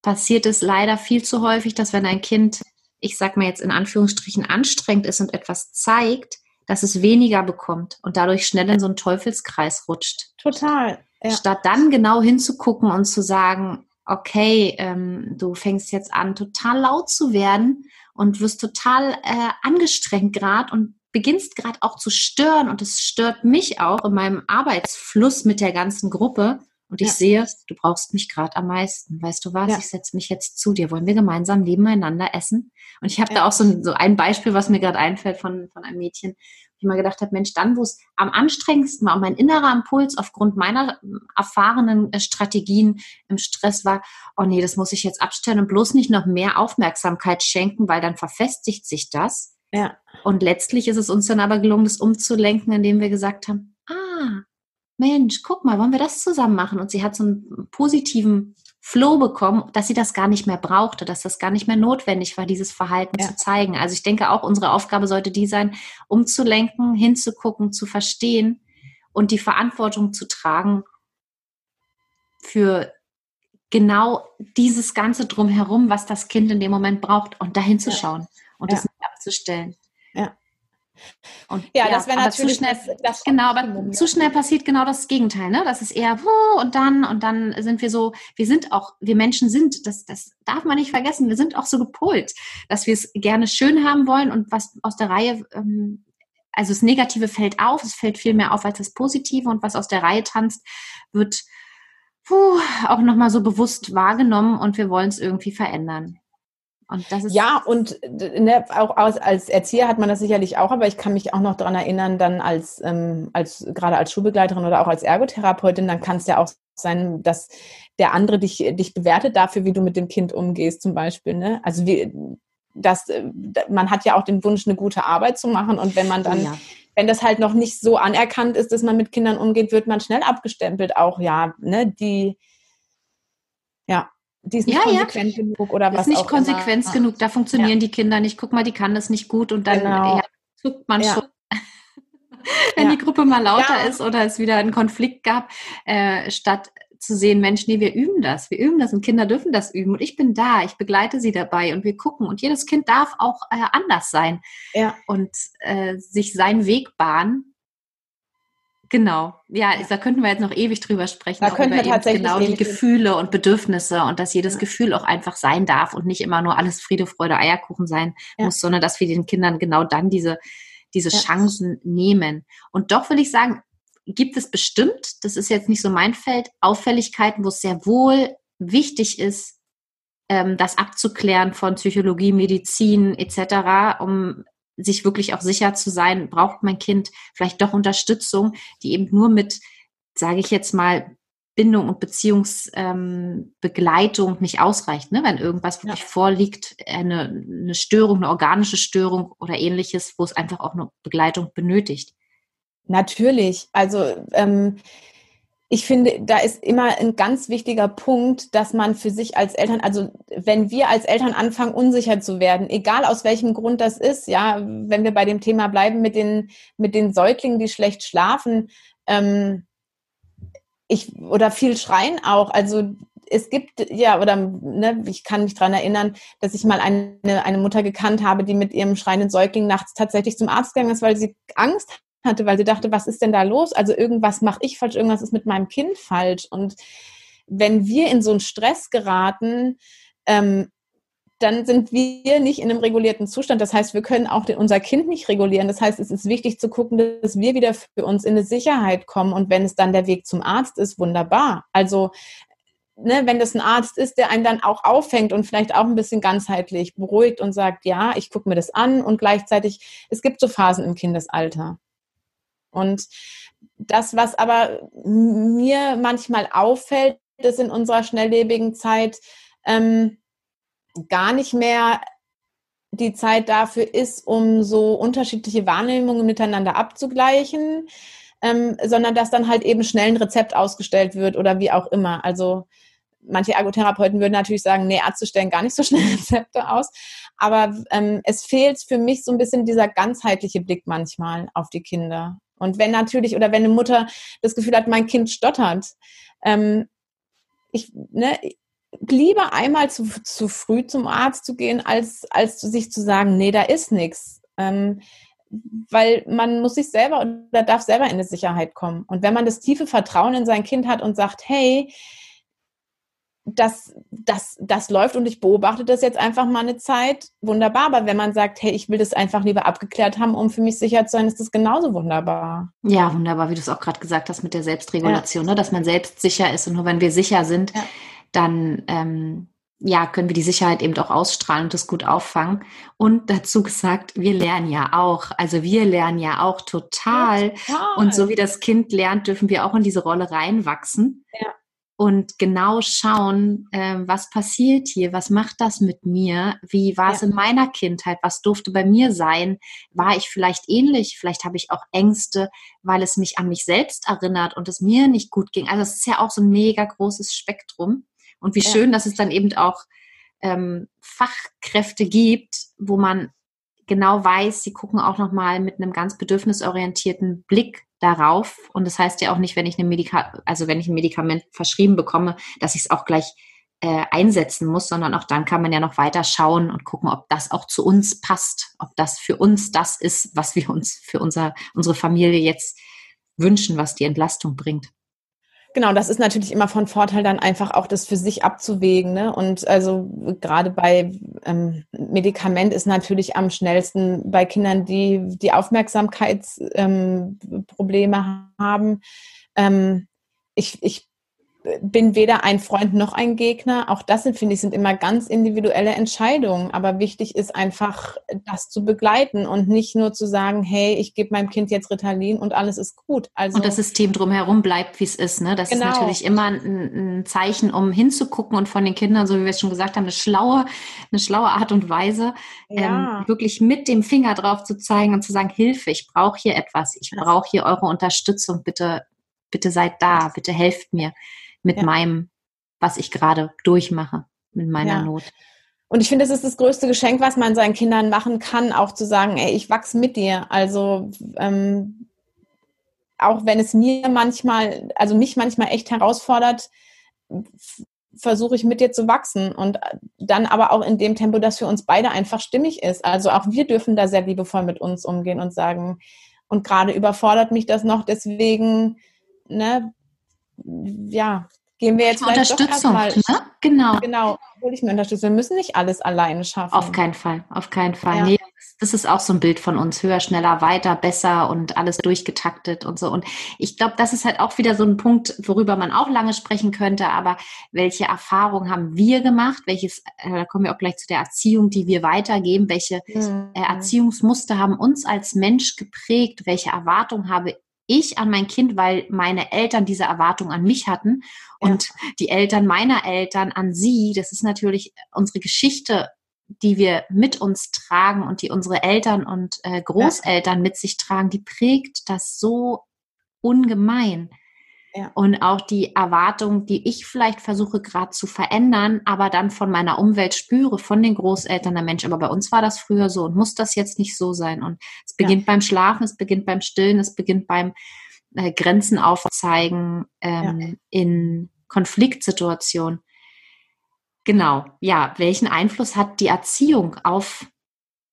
passiert es leider viel zu häufig, dass wenn ein Kind, ich sag mal jetzt in Anführungsstrichen, anstrengend ist und etwas zeigt, dass es weniger bekommt und dadurch schnell in so einen Teufelskreis rutscht. Total. Ja. Statt dann genau hinzugucken und zu sagen, okay, ähm, du fängst jetzt an, total laut zu werden und wirst total äh, angestrengt gerade und beginnst gerade auch zu stören und es stört mich auch in meinem Arbeitsfluss mit der ganzen Gruppe. Und ich ja. sehe, du brauchst mich gerade am meisten. Weißt du was? Ja. Ich setze mich jetzt zu dir. Wollen wir gemeinsam nebeneinander essen? Und ich habe ja. da auch so ein, so ein Beispiel, was mir gerade einfällt von, von einem Mädchen, ich mal gedacht habe, Mensch, dann, wo es am anstrengendsten war, mein innerer Impuls aufgrund meiner äh, erfahrenen äh, Strategien im Stress war, oh nee, das muss ich jetzt abstellen und bloß nicht noch mehr Aufmerksamkeit schenken, weil dann verfestigt sich das. Ja. Und letztlich ist es uns dann aber gelungen, das umzulenken, indem wir gesagt haben, ah, Mensch, guck mal, wollen wir das zusammen machen? Und sie hat so einen positiven Flow bekommen, dass sie das gar nicht mehr brauchte, dass das gar nicht mehr notwendig war, dieses Verhalten ja. zu zeigen. Also ich denke auch, unsere Aufgabe sollte die sein, umzulenken, hinzugucken, zu verstehen und die Verantwortung zu tragen für genau dieses ganze drumherum, was das Kind in dem Moment braucht und dahin zu schauen ja. und ja. das nicht abzustellen. Ja. Und, ja, ja, das wäre natürlich zu schnell, das, genau, aber zu schnell passiert genau das Gegenteil, ne? Das ist eher und dann und dann sind wir so, wir sind auch, wir Menschen sind, das, das darf man nicht vergessen, wir sind auch so gepolt, dass wir es gerne schön haben wollen und was aus der Reihe, ähm, also das Negative fällt auf, es fällt viel mehr auf als das Positive und was aus der Reihe tanzt, wird puh, auch nochmal so bewusst wahrgenommen und wir wollen es irgendwie verändern. Und das ist ja, und ne, auch als, als Erzieher hat man das sicherlich auch, aber ich kann mich auch noch daran erinnern, dann als, ähm, als gerade als Schulbegleiterin oder auch als Ergotherapeutin, dann kann es ja auch sein, dass der andere dich, dich bewertet dafür, wie du mit dem Kind umgehst, zum Beispiel. Ne? Also wie, das, äh, man hat ja auch den Wunsch, eine gute Arbeit zu machen. Und wenn man dann, ja. wenn das halt noch nicht so anerkannt ist, dass man mit Kindern umgeht, wird man schnell abgestempelt, auch ja, ne, die, die ist nicht ja, konsequent ja. genug oder was. Ist nicht konsequent genug, da funktionieren ja. die Kinder nicht. Guck mal, die kann das nicht gut und dann genau. zuckt man schon. Wenn die Gruppe mal lauter ist oder es wieder einen Konflikt gab, äh, statt zu sehen, Mensch, nee, wir üben das, wir üben das und Kinder dürfen das üben und ich bin da, ich begleite sie dabei und wir gucken und jedes Kind darf auch äh, anders sein und äh, sich seinen Weg bahnen Genau, ja, ja, da könnten wir jetzt noch ewig drüber sprechen. Da könnten wir tatsächlich genau die Gefühle und Bedürfnisse und dass jedes ja. Gefühl auch einfach sein darf und nicht immer nur alles Friede, Freude, Eierkuchen sein ja. muss, sondern dass wir den Kindern genau dann diese, diese Chancen nehmen. Und doch will ich sagen, gibt es bestimmt, das ist jetzt nicht so mein Feld, Auffälligkeiten, wo es sehr wohl wichtig ist, ähm, das abzuklären von Psychologie, Medizin etc., um sich wirklich auch sicher zu sein, braucht mein Kind vielleicht doch Unterstützung, die eben nur mit, sage ich jetzt mal, Bindung und Beziehungsbegleitung ähm, nicht ausreicht, ne? wenn irgendwas wirklich ja. vorliegt, eine, eine Störung, eine organische Störung oder ähnliches, wo es einfach auch eine Begleitung benötigt. Natürlich. Also ähm, ich finde, da ist immer ein ganz wichtiger Punkt, dass man für sich als Eltern, also wenn wir als Eltern anfangen, unsicher zu werden, egal aus welchem Grund das ist, ja, wenn wir bei dem Thema bleiben mit den, mit den Säuglingen, die schlecht schlafen, ähm, ich, oder viel schreien auch, also es gibt ja, oder ne, ich kann mich daran erinnern, dass ich mal eine, eine Mutter gekannt habe, die mit ihrem schreienden Säugling nachts tatsächlich zum Arzt gegangen ist, weil sie Angst hatte, weil sie dachte, was ist denn da los? Also irgendwas mache ich falsch, irgendwas ist mit meinem Kind falsch. Und wenn wir in so einen Stress geraten, ähm, dann sind wir nicht in einem regulierten Zustand. Das heißt, wir können auch unser Kind nicht regulieren. Das heißt, es ist wichtig zu gucken, dass wir wieder für uns in eine Sicherheit kommen. Und wenn es dann der Weg zum Arzt ist, wunderbar. Also, ne, wenn das ein Arzt ist, der einen dann auch auffängt und vielleicht auch ein bisschen ganzheitlich beruhigt und sagt, ja, ich gucke mir das an und gleichzeitig, es gibt so Phasen im Kindesalter. Und das, was aber mir manchmal auffällt, ist in unserer schnelllebigen Zeit ähm, gar nicht mehr die Zeit dafür ist, um so unterschiedliche Wahrnehmungen miteinander abzugleichen, ähm, sondern dass dann halt eben schnell ein Rezept ausgestellt wird oder wie auch immer. Also manche Ergotherapeuten würden natürlich sagen, nee, Ärzte stellen gar nicht so schnell Rezepte aus. Aber ähm, es fehlt für mich so ein bisschen dieser ganzheitliche Blick manchmal auf die Kinder. Und wenn natürlich, oder wenn eine Mutter das Gefühl hat, mein Kind stottert, ähm, ich, ne, lieber einmal zu, zu früh zum Arzt zu gehen, als, als sich zu sagen, nee, da ist nichts. Ähm, weil man muss sich selber oder darf selber in eine Sicherheit kommen. Und wenn man das tiefe Vertrauen in sein Kind hat und sagt, hey, das, das, das läuft und ich beobachte das jetzt einfach mal eine Zeit, wunderbar. Aber wenn man sagt, hey, ich will das einfach lieber abgeklärt haben, um für mich sicher zu sein, ist das genauso wunderbar. Ja, wunderbar, wie du es auch gerade gesagt hast mit der Selbstregulation, ja. ne? dass man selbst sicher ist. Und nur wenn wir sicher sind, ja. dann ähm, ja, können wir die Sicherheit eben auch ausstrahlen und das gut auffangen. Und dazu gesagt, wir lernen ja auch. Also wir lernen ja auch total. Ja, total. Und so wie das Kind lernt, dürfen wir auch in diese Rolle reinwachsen. Ja und genau schauen, äh, was passiert hier, was macht das mit mir, wie war es ja. in meiner Kindheit, was durfte bei mir sein, war ich vielleicht ähnlich, vielleicht habe ich auch Ängste, weil es mich an mich selbst erinnert und es mir nicht gut ging. Also es ist ja auch so ein mega großes Spektrum und wie ja. schön, dass es dann eben auch ähm, Fachkräfte gibt, wo man genau weiß, sie gucken auch nochmal mit einem ganz bedürfnisorientierten Blick darauf. Und das heißt ja auch nicht, wenn ich eine Medika also wenn ich ein Medikament verschrieben bekomme, dass ich es auch gleich äh, einsetzen muss, sondern auch dann kann man ja noch weiter schauen und gucken, ob das auch zu uns passt, ob das für uns das ist, was wir uns für unser, unsere Familie jetzt wünschen, was die Entlastung bringt. Genau, das ist natürlich immer von Vorteil, dann einfach auch das für sich abzuwägen. Ne? Und also gerade bei ähm, Medikament ist natürlich am schnellsten bei Kindern, die die Aufmerksamkeitsprobleme ähm, haben. Ähm, ich, ich bin weder ein Freund noch ein Gegner. Auch das sind, finde ich, sind immer ganz individuelle Entscheidungen. Aber wichtig ist einfach, das zu begleiten und nicht nur zu sagen, hey, ich gebe meinem Kind jetzt Ritalin und alles ist gut. Also und das System drumherum bleibt, wie es ist. Ne? Das genau. ist natürlich immer ein, ein, Zeichen, um hinzugucken und von den Kindern, so wie wir es schon gesagt haben, eine schlaue, eine schlaue Art und Weise, ja. ähm, wirklich mit dem Finger drauf zu zeigen und zu sagen, Hilfe, ich brauche hier etwas, ich brauche hier eure Unterstützung, bitte, bitte seid da, bitte helft mir mit ja. meinem, was ich gerade durchmache, mit meiner ja. Not. Und ich finde, es ist das größte Geschenk, was man seinen Kindern machen kann, auch zu sagen, ey, ich wachse mit dir. Also ähm, auch wenn es mir manchmal, also mich manchmal echt herausfordert, versuche ich mit dir zu wachsen und dann aber auch in dem Tempo, das für uns beide einfach stimmig ist. Also auch wir dürfen da sehr liebevoll mit uns umgehen und sagen, und gerade überfordert mich das noch, deswegen, ne, ja, gehen wir jetzt Unterstützung, mal, ne? Genau. Genau, hole ich mir Unterstützung. Wir müssen nicht alles alleine schaffen. Auf keinen Fall, auf keinen Fall. Ja. Nee, das ist auch so ein Bild von uns. Höher, schneller, weiter, besser und alles durchgetaktet und so. Und ich glaube, das ist halt auch wieder so ein Punkt, worüber man auch lange sprechen könnte. Aber welche Erfahrungen haben wir gemacht? Welches, äh, da kommen wir auch gleich zu der Erziehung, die wir weitergeben. Welche mhm. äh, Erziehungsmuster haben uns als Mensch geprägt? Welche Erwartungen habe ich an mein Kind, weil meine Eltern diese Erwartung an mich hatten und ja. die Eltern meiner Eltern an sie. Das ist natürlich unsere Geschichte, die wir mit uns tragen und die unsere Eltern und äh, Großeltern ja. mit sich tragen, die prägt das so ungemein. Ja. Und auch die Erwartung, die ich vielleicht versuche gerade zu verändern, aber dann von meiner Umwelt spüre, von den Großeltern der Mensch. Aber bei uns war das früher so und muss das jetzt nicht so sein. Und es beginnt ja. beim Schlafen, es beginnt beim Stillen, es beginnt beim äh, Grenzen aufzeigen ähm, ja. in Konfliktsituationen. Genau, ja. Welchen Einfluss hat die Erziehung auf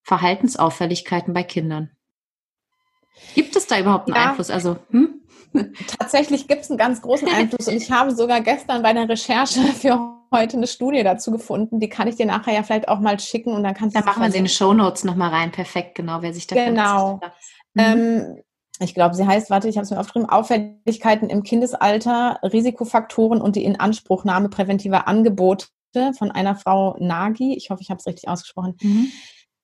Verhaltensauffälligkeiten bei Kindern? Gibt es da überhaupt einen Einfluss? Also, hm? Tatsächlich gibt es einen ganz großen Einfluss und ich habe sogar gestern bei der Recherche für heute eine Studie dazu gefunden. Die kann ich dir nachher ja vielleicht auch mal schicken und dann kannst du. Dann machen wir sie in die Show Notes nochmal rein. Perfekt, genau, wer sich da Genau. Mhm. Ähm, ich glaube, sie heißt, warte, ich habe es mir aufgeschrieben, Auffälligkeiten im Kindesalter, Risikofaktoren und die Inanspruchnahme präventiver Angebote von einer Frau Nagi. Ich hoffe, ich habe es richtig ausgesprochen. Mhm.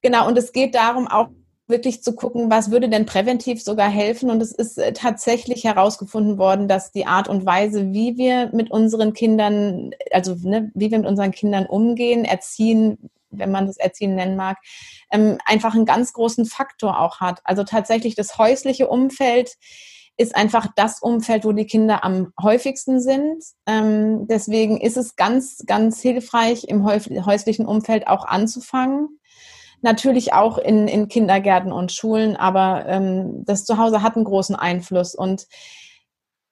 Genau, und es geht darum, auch wirklich zu gucken, was würde denn präventiv sogar helfen. Und es ist äh, tatsächlich herausgefunden worden, dass die Art und Weise, wie wir mit unseren Kindern, also ne, wie wir mit unseren Kindern umgehen, erziehen, wenn man das Erziehen nennen mag, ähm, einfach einen ganz großen Faktor auch hat. Also tatsächlich das häusliche Umfeld ist einfach das Umfeld, wo die Kinder am häufigsten sind. Ähm, deswegen ist es ganz, ganz hilfreich, im häuslichen Umfeld auch anzufangen natürlich auch in, in Kindergärten und Schulen, aber ähm, das Zuhause hat einen großen Einfluss. Und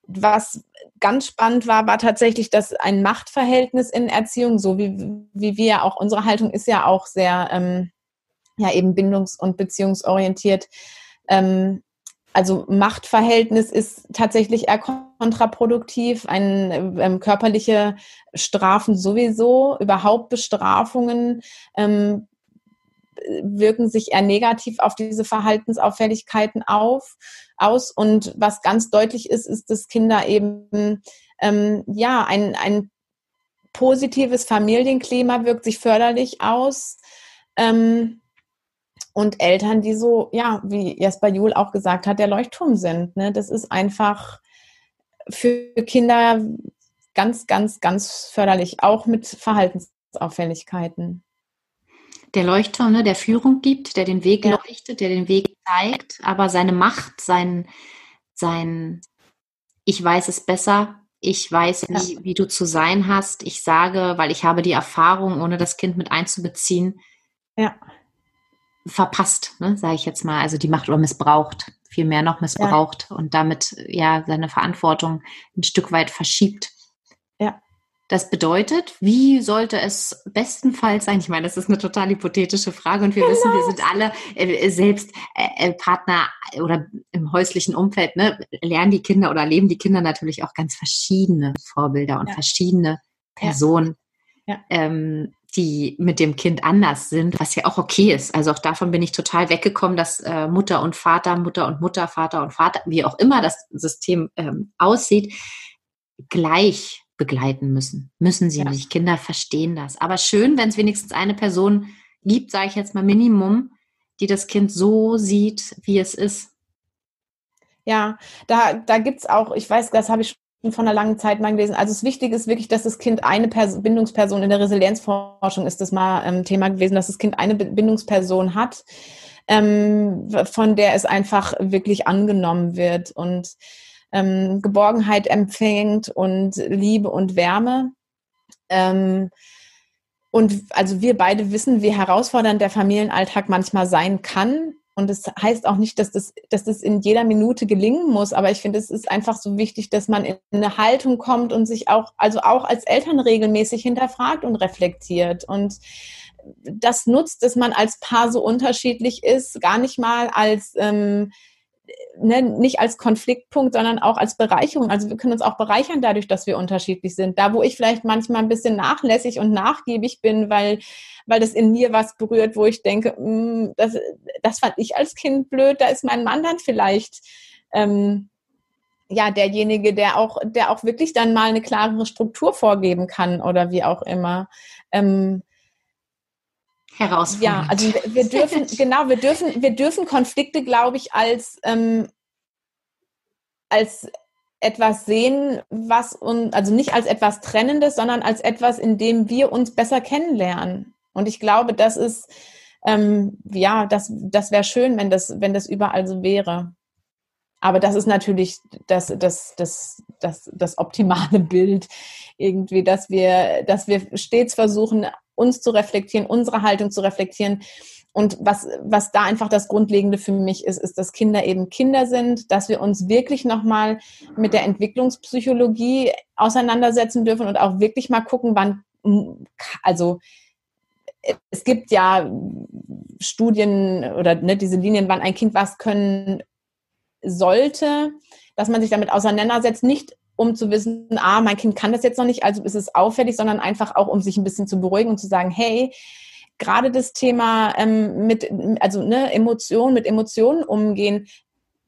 was ganz spannend war, war tatsächlich, dass ein Machtverhältnis in Erziehung, so wie, wie wir auch, unsere Haltung ist ja auch sehr, ähm, ja eben bindungs- und beziehungsorientiert. Ähm, also Machtverhältnis ist tatsächlich eher kontraproduktiv. Ein, ähm, körperliche Strafen sowieso, überhaupt Bestrafungen ähm, wirken sich eher negativ auf diese Verhaltensauffälligkeiten auf, aus. Und was ganz deutlich ist, ist, dass Kinder eben ähm, ja ein, ein positives Familienklima wirkt sich förderlich aus. Ähm, und Eltern, die so, ja, wie Jasper Juhl auch gesagt hat, der Leuchtturm sind. Ne? Das ist einfach für Kinder ganz, ganz, ganz förderlich, auch mit Verhaltensauffälligkeiten der Leuchtturm, ne, der Führung gibt, der den Weg ja. leuchtet, der den Weg zeigt, aber seine Macht, sein, sein Ich weiß es besser, ich weiß, wie, ja. wie du zu sein hast, ich sage, weil ich habe die Erfahrung, ohne das Kind mit einzubeziehen, ja. verpasst, ne, sage ich jetzt mal. Also die Macht oder missbraucht, viel mehr noch missbraucht ja. und damit ja seine Verantwortung ein Stück weit verschiebt. Das bedeutet, wie sollte es bestenfalls sein? Ich meine, das ist eine total hypothetische Frage und wir genau. wissen, wir sind alle äh, selbst äh, äh, Partner oder im häuslichen Umfeld, ne, lernen die Kinder oder leben die Kinder natürlich auch ganz verschiedene Vorbilder und ja. verschiedene Personen, ja. Ja. Ähm, die mit dem Kind anders sind, was ja auch okay ist. Also auch davon bin ich total weggekommen, dass äh, Mutter und Vater, Mutter und Mutter, Vater und Vater, wie auch immer das System ähm, aussieht, gleich begleiten müssen. Müssen sie ja. nicht. Kinder verstehen das. Aber schön, wenn es wenigstens eine Person gibt, sage ich jetzt mal Minimum, die das Kind so sieht, wie es ist. Ja, da, da gibt es auch, ich weiß, das habe ich schon von einer langen Zeit mal gelesen. Also das Wichtige ist wirklich, dass das Kind eine Pers Bindungsperson in der Resilienzforschung ist das mal ähm, Thema gewesen, dass das Kind eine Bindungsperson hat, ähm, von der es einfach wirklich angenommen wird. Und ähm, Geborgenheit empfängt und Liebe und Wärme. Ähm, und also wir beide wissen, wie herausfordernd der Familienalltag manchmal sein kann. Und das heißt auch nicht, dass das, dass das in jeder Minute gelingen muss, aber ich finde, es ist einfach so wichtig, dass man in eine Haltung kommt und sich auch, also auch als Eltern regelmäßig hinterfragt und reflektiert. Und das nutzt, dass man als Paar so unterschiedlich ist, gar nicht mal als ähm, ne, nicht als Konfliktpunkt, sondern auch als Bereicherung. Also wir können uns auch bereichern dadurch, dass wir unterschiedlich sind. Da, wo ich vielleicht manchmal ein bisschen nachlässig und nachgiebig bin, weil, weil das in mir was berührt, wo ich denke, mh, mm, das, das fand ich als Kind blöd, da ist mein Mann dann vielleicht ähm, ja derjenige, der auch, der auch wirklich dann mal eine klarere Struktur vorgeben kann oder wie auch immer. Ähm, herausfordernd. Ja, also wir dürfen, genau, wir dürfen, wir dürfen Konflikte, glaube ich, als, ähm, als etwas sehen, was uns, also nicht als etwas Trennendes, sondern als etwas, in dem wir uns besser kennenlernen. Und ich glaube, das ist, ähm, ja, das, das wäre schön, wenn das, wenn das überall so wäre. Aber das ist natürlich das, das, das, das, das optimale Bild irgendwie, dass wir, dass wir stets versuchen, uns zu reflektieren, unsere Haltung zu reflektieren. Und was, was da einfach das Grundlegende für mich ist, ist, dass Kinder eben Kinder sind, dass wir uns wirklich nochmal mit der Entwicklungspsychologie auseinandersetzen dürfen und auch wirklich mal gucken, wann, also es gibt ja Studien oder ne, diese Linien, wann ein Kind was können sollte, dass man sich damit auseinandersetzt, nicht um zu wissen, ah, mein Kind kann das jetzt noch nicht, also ist es auffällig, sondern einfach auch, um sich ein bisschen zu beruhigen und zu sagen, hey, gerade das Thema ähm, mit, also ne, Emotionen, mit Emotionen umgehen,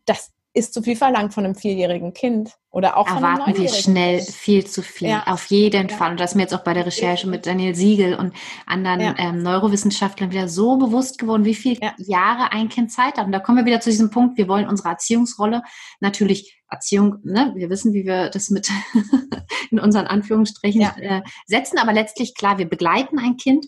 das ist zu viel verlangt von einem vierjährigen Kind oder auch Erwarten von einem wir schnell viel zu viel, ja. auf jeden ja. Fall. Und das ist mir jetzt auch bei der Recherche mit Daniel Siegel und anderen ja. ähm, Neurowissenschaftlern wieder so bewusst geworden, wie viele Jahre ein Kind Zeit hat. Und da kommen wir wieder zu diesem Punkt, wir wollen unsere Erziehungsrolle natürlich Erziehung, ne, wir wissen, wie wir das mit in unseren Anführungsstrichen äh, setzen, aber letztlich klar, wir begleiten ein Kind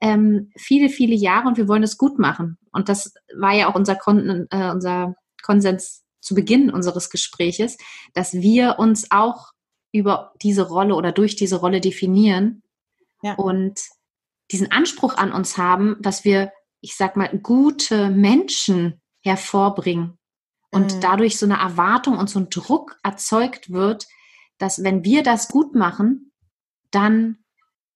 ähm, viele, viele Jahre und wir wollen es gut machen. Und das war ja auch unser, Kon äh, unser Konsens zu Beginn unseres Gespräches, dass wir uns auch über diese Rolle oder durch diese Rolle definieren ja. und diesen Anspruch an uns haben, dass wir, ich sag mal, gute Menschen hervorbringen und mhm. dadurch so eine Erwartung und so ein Druck erzeugt wird, dass wenn wir das gut machen, dann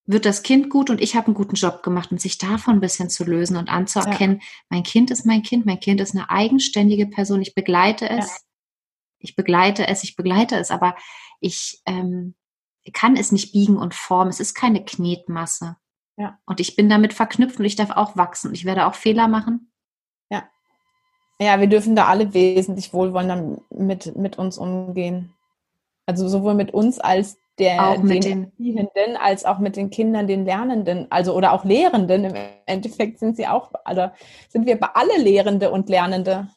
wird das Kind gut und ich habe einen guten Job gemacht und sich davon ein bisschen zu lösen und anzuerkennen, ja. mein Kind ist mein Kind, mein Kind ist eine eigenständige Person, ich begleite es, ja. ich begleite es, ich begleite es, aber ich ähm, kann es nicht biegen und formen, es ist keine Knetmasse. Ja. Und ich bin damit verknüpft und ich darf auch wachsen und ich werde auch Fehler machen. Ja. Wir dürfen da alle wesentlich wohlwollender mit, mit uns umgehen. Also sowohl mit uns als der auch mit den Erziehenden als auch mit den Kindern, den Lernenden, also oder auch Lehrenden. Im Endeffekt sind sie auch, oder sind wir alle Lehrende und Lernende.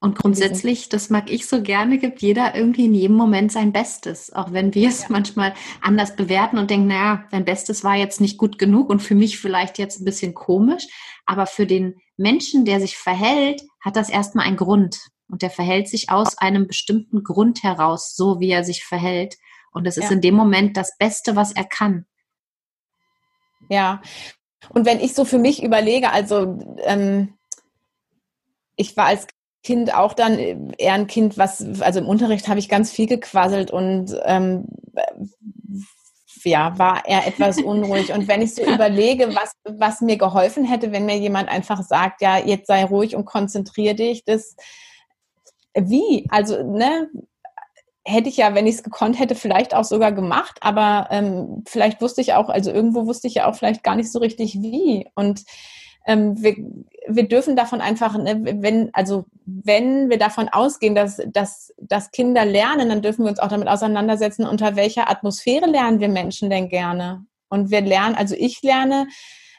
Und grundsätzlich, das mag ich so gerne, gibt jeder irgendwie in jedem Moment sein Bestes. Auch wenn wir es ja. manchmal anders bewerten und denken, naja, dein Bestes war jetzt nicht gut genug und für mich vielleicht jetzt ein bisschen komisch. Aber für den Menschen, der sich verhält, hat das erstmal einen Grund. Und der verhält sich aus einem bestimmten Grund heraus, so wie er sich verhält. Und es ist ja. in dem Moment das Beste, was er kann. Ja. Und wenn ich so für mich überlege, also ähm, ich war als Kind auch dann eher ein Kind, was, also im Unterricht habe ich ganz viel gequasselt und ähm, ja, war eher etwas unruhig. Und wenn ich so überlege, was, was mir geholfen hätte, wenn mir jemand einfach sagt, ja, jetzt sei ruhig und konzentriere dich, das wie? Also, ne, hätte ich ja, wenn ich es gekonnt hätte, vielleicht auch sogar gemacht, aber ähm, vielleicht wusste ich auch, also irgendwo wusste ich ja auch vielleicht gar nicht so richtig wie. Und ähm, wir, wir dürfen davon einfach, ne, wenn, also wenn wir davon ausgehen, dass, dass, dass Kinder lernen, dann dürfen wir uns auch damit auseinandersetzen, unter welcher Atmosphäre lernen wir Menschen denn gerne. Und wir lernen, also ich lerne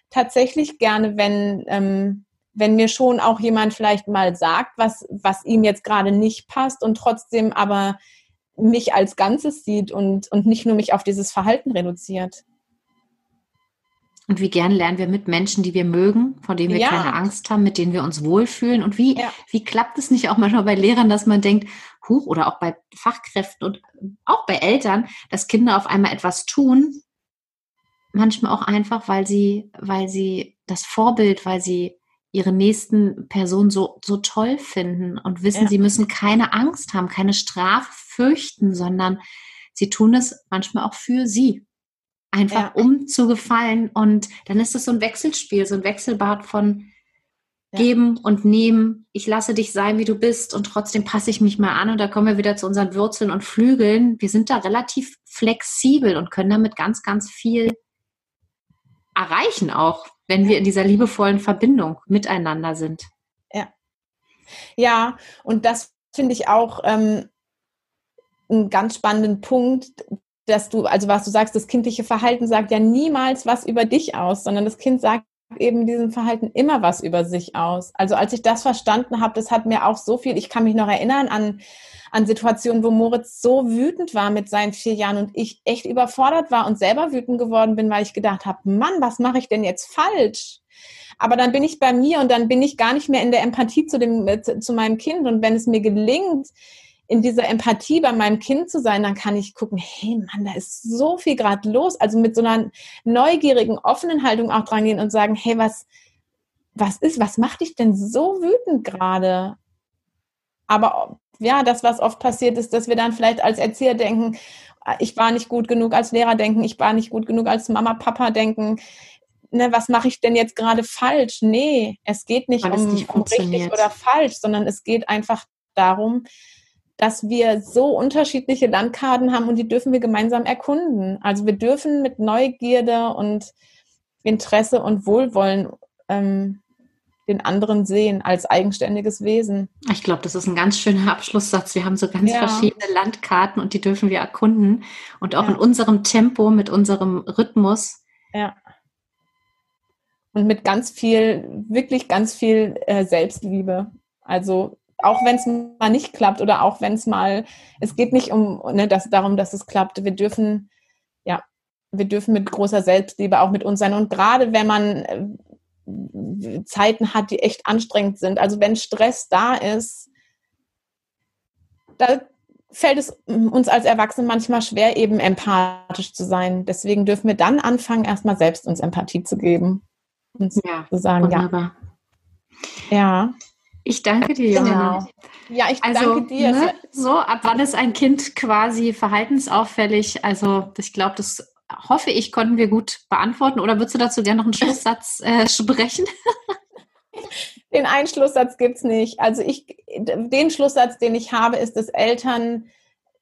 tatsächlich gerne, wenn, ähm, wenn mir schon auch jemand vielleicht mal sagt, was, was ihm jetzt gerade nicht passt und trotzdem aber mich als Ganzes sieht und, und nicht nur mich auf dieses Verhalten reduziert. Und wie gern lernen wir mit Menschen, die wir mögen, von denen wir ja. keine Angst haben, mit denen wir uns wohlfühlen. Und wie, ja. wie klappt es nicht auch manchmal bei Lehrern, dass man denkt, huch, oder auch bei Fachkräften und auch bei Eltern, dass Kinder auf einmal etwas tun, manchmal auch einfach, weil sie, weil sie das Vorbild, weil sie ihre nächsten Person so, so toll finden und wissen, ja. sie müssen keine Angst haben, keine Strafe fürchten, sondern sie tun es manchmal auch für sie. Einfach ja. um zu gefallen. Und dann ist es so ein Wechselspiel, so ein Wechselbad von, ja. geben und nehmen. Ich lasse dich sein, wie du bist und trotzdem passe ich mich mal an und da kommen wir wieder zu unseren Wurzeln und Flügeln. Wir sind da relativ flexibel und können damit ganz, ganz viel erreichen auch, wenn wir in dieser liebevollen Verbindung miteinander sind. Ja. Ja, und das finde ich auch ähm, einen ganz spannenden Punkt, dass du, also was du sagst, das kindliche Verhalten sagt ja niemals was über dich aus, sondern das Kind sagt eben diesem Verhalten immer was über sich aus. Also als ich das verstanden habe, das hat mir auch so viel, ich kann mich noch erinnern an, an Situationen, wo Moritz so wütend war mit seinen vier Jahren und ich echt überfordert war und selber wütend geworden bin, weil ich gedacht habe, Mann, was mache ich denn jetzt falsch? Aber dann bin ich bei mir und dann bin ich gar nicht mehr in der Empathie zu, dem, zu meinem Kind. Und wenn es mir gelingt, in dieser Empathie bei meinem Kind zu sein, dann kann ich gucken, hey Mann, da ist so viel gerade los. Also mit so einer neugierigen, offenen Haltung auch dran gehen und sagen, hey, was, was ist, was macht dich denn so wütend gerade? Aber ja, das, was oft passiert ist, dass wir dann vielleicht als Erzieher denken, ich war nicht gut genug, als Lehrer denken, ich war nicht gut genug, als Mama, Papa denken, ne, was mache ich denn jetzt gerade falsch? Nee, es geht nicht um, nicht um richtig oder falsch, sondern es geht einfach darum, dass wir so unterschiedliche Landkarten haben und die dürfen wir gemeinsam erkunden. Also wir dürfen mit Neugierde und Interesse und Wohlwollen ähm, den anderen sehen als eigenständiges Wesen. Ich glaube, das ist ein ganz schöner Abschlusssatz. Wir haben so ganz ja. verschiedene Landkarten und die dürfen wir erkunden und auch ja. in unserem Tempo, mit unserem Rhythmus. Ja. Und mit ganz viel, wirklich ganz viel äh, Selbstliebe. Also auch wenn es mal nicht klappt oder auch wenn es mal, es geht nicht um ne, das, darum, dass es klappt. Wir dürfen, ja, wir dürfen mit großer Selbstliebe auch mit uns sein. Und gerade wenn man äh, Zeiten hat, die echt anstrengend sind, also wenn Stress da ist, da fällt es uns als Erwachsene manchmal schwer, eben empathisch zu sein. Deswegen dürfen wir dann anfangen, erstmal selbst uns Empathie zu geben. Und ja, zu sagen, wunderbar. ja. Ja. Ich danke dir, Johanna. Genau. Ja, ich also, danke dir. Ne, so, ab wann ist ein Kind quasi verhaltensauffällig? Also, ich glaube, das hoffe ich, konnten wir gut beantworten. Oder würdest du dazu gerne noch einen Schlusssatz äh, sprechen? Den Einschlusssatz gibt es nicht. Also ich, den Schlusssatz, den ich habe, ist, dass Eltern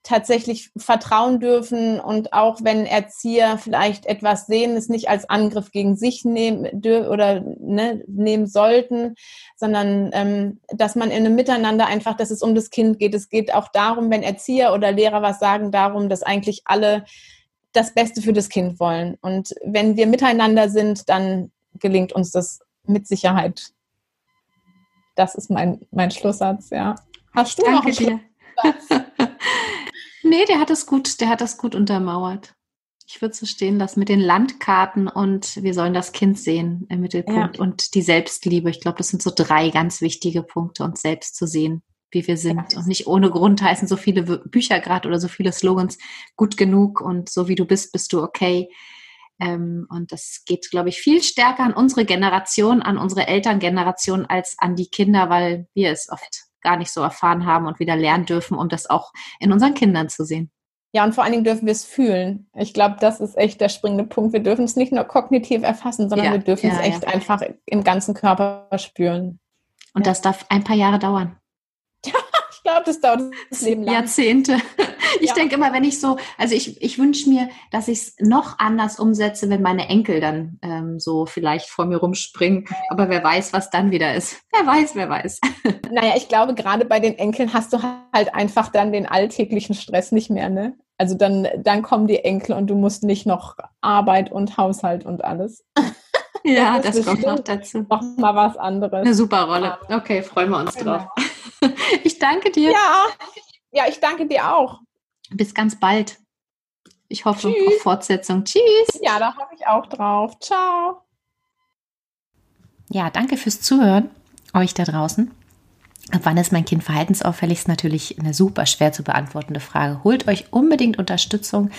tatsächlich vertrauen dürfen und auch wenn Erzieher vielleicht etwas sehen, es nicht als Angriff gegen sich nehmen oder ne, nehmen sollten, sondern ähm, dass man in einem Miteinander einfach, dass es um das Kind geht. Es geht auch darum, wenn Erzieher oder Lehrer was sagen, darum, dass eigentlich alle das Beste für das Kind wollen. Und wenn wir miteinander sind, dann gelingt uns das mit Sicherheit. Das ist mein, mein Schlusssatz, ja. Hast du Danke noch einen dir. Schlusssatz? Nee, der hat es gut, der hat das gut untermauert. Ich würde so stehen lassen mit den Landkarten und wir sollen das Kind sehen im Mittelpunkt ja. und die Selbstliebe. Ich glaube, das sind so drei ganz wichtige Punkte, uns selbst zu sehen, wie wir sind. Ja. Und nicht ohne Grund heißen so viele Bücher gerade oder so viele Slogans gut genug und so wie du bist, bist du okay. Ähm, und das geht, glaube ich, viel stärker an unsere Generation, an unsere Elterngeneration als an die Kinder, weil wir es oft gar nicht so erfahren haben und wieder lernen dürfen, um das auch in unseren Kindern zu sehen. Ja, und vor allen Dingen dürfen wir es fühlen. Ich glaube, das ist echt der springende Punkt. Wir dürfen es nicht nur kognitiv erfassen, sondern ja, wir dürfen ja, es echt ja. einfach im ganzen Körper spüren. Und das darf ein paar Jahre dauern. ich glaube, das dauert das Leben lang. Jahrzehnte. Ich ja. denke immer, wenn ich so, also ich, ich wünsche mir, dass ich es noch anders umsetze, wenn meine Enkel dann ähm, so vielleicht vor mir rumspringen. Aber wer weiß, was dann wieder ist. Wer weiß, wer weiß. Naja, ich glaube, gerade bei den Enkeln hast du halt einfach dann den alltäglichen Stress nicht mehr, ne? Also dann, dann kommen die Enkel und du musst nicht noch Arbeit und Haushalt und alles. Ja, das, das kommt noch dazu. Noch mal was anderes. Eine super Rolle. Okay, freuen wir uns genau. drauf. Ich danke dir. Ja, ja, ich danke dir auch. Bis ganz bald. Ich hoffe Tschüss. auf Fortsetzung. Tschüss. Ja, da hoffe ich auch drauf. Ciao. Ja, danke fürs Zuhören, euch da draußen. Ab wann ist mein Kind verhaltensauffällig? Ist natürlich eine super schwer zu beantwortende Frage. Holt euch unbedingt Unterstützung,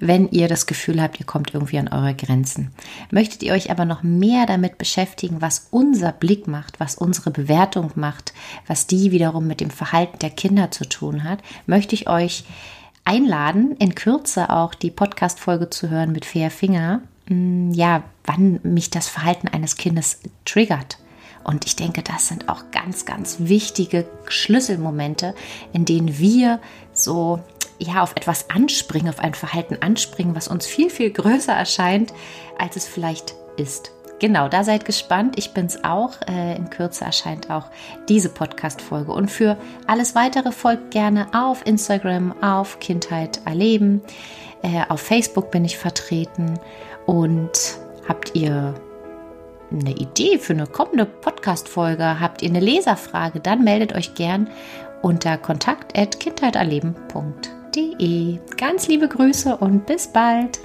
wenn ihr das Gefühl habt, ihr kommt irgendwie an eure Grenzen. Möchtet ihr euch aber noch mehr damit beschäftigen, was unser Blick macht, was unsere Bewertung macht, was die wiederum mit dem Verhalten der Kinder zu tun hat, möchte ich euch einladen, in Kürze auch die Podcast-Folge zu hören mit Fair Finger. Mm, ja, wann mich das Verhalten eines Kindes triggert Und ich denke, das sind auch ganz, ganz wichtige Schlüsselmomente, in denen wir so ja auf etwas anspringen, auf ein Verhalten anspringen, was uns viel, viel größer erscheint, als es vielleicht ist. Genau, da seid gespannt. Ich bin's auch. Äh, in Kürze erscheint auch diese Podcast-Folge. Und für alles weitere folgt gerne auf Instagram, auf Kindheit erleben. Äh, auf Facebook bin ich vertreten. Und habt ihr eine Idee für eine kommende Podcast-Folge? Habt ihr eine Leserfrage? Dann meldet euch gern unter kontakt.kindheiterleben.de. Ganz liebe Grüße und bis bald.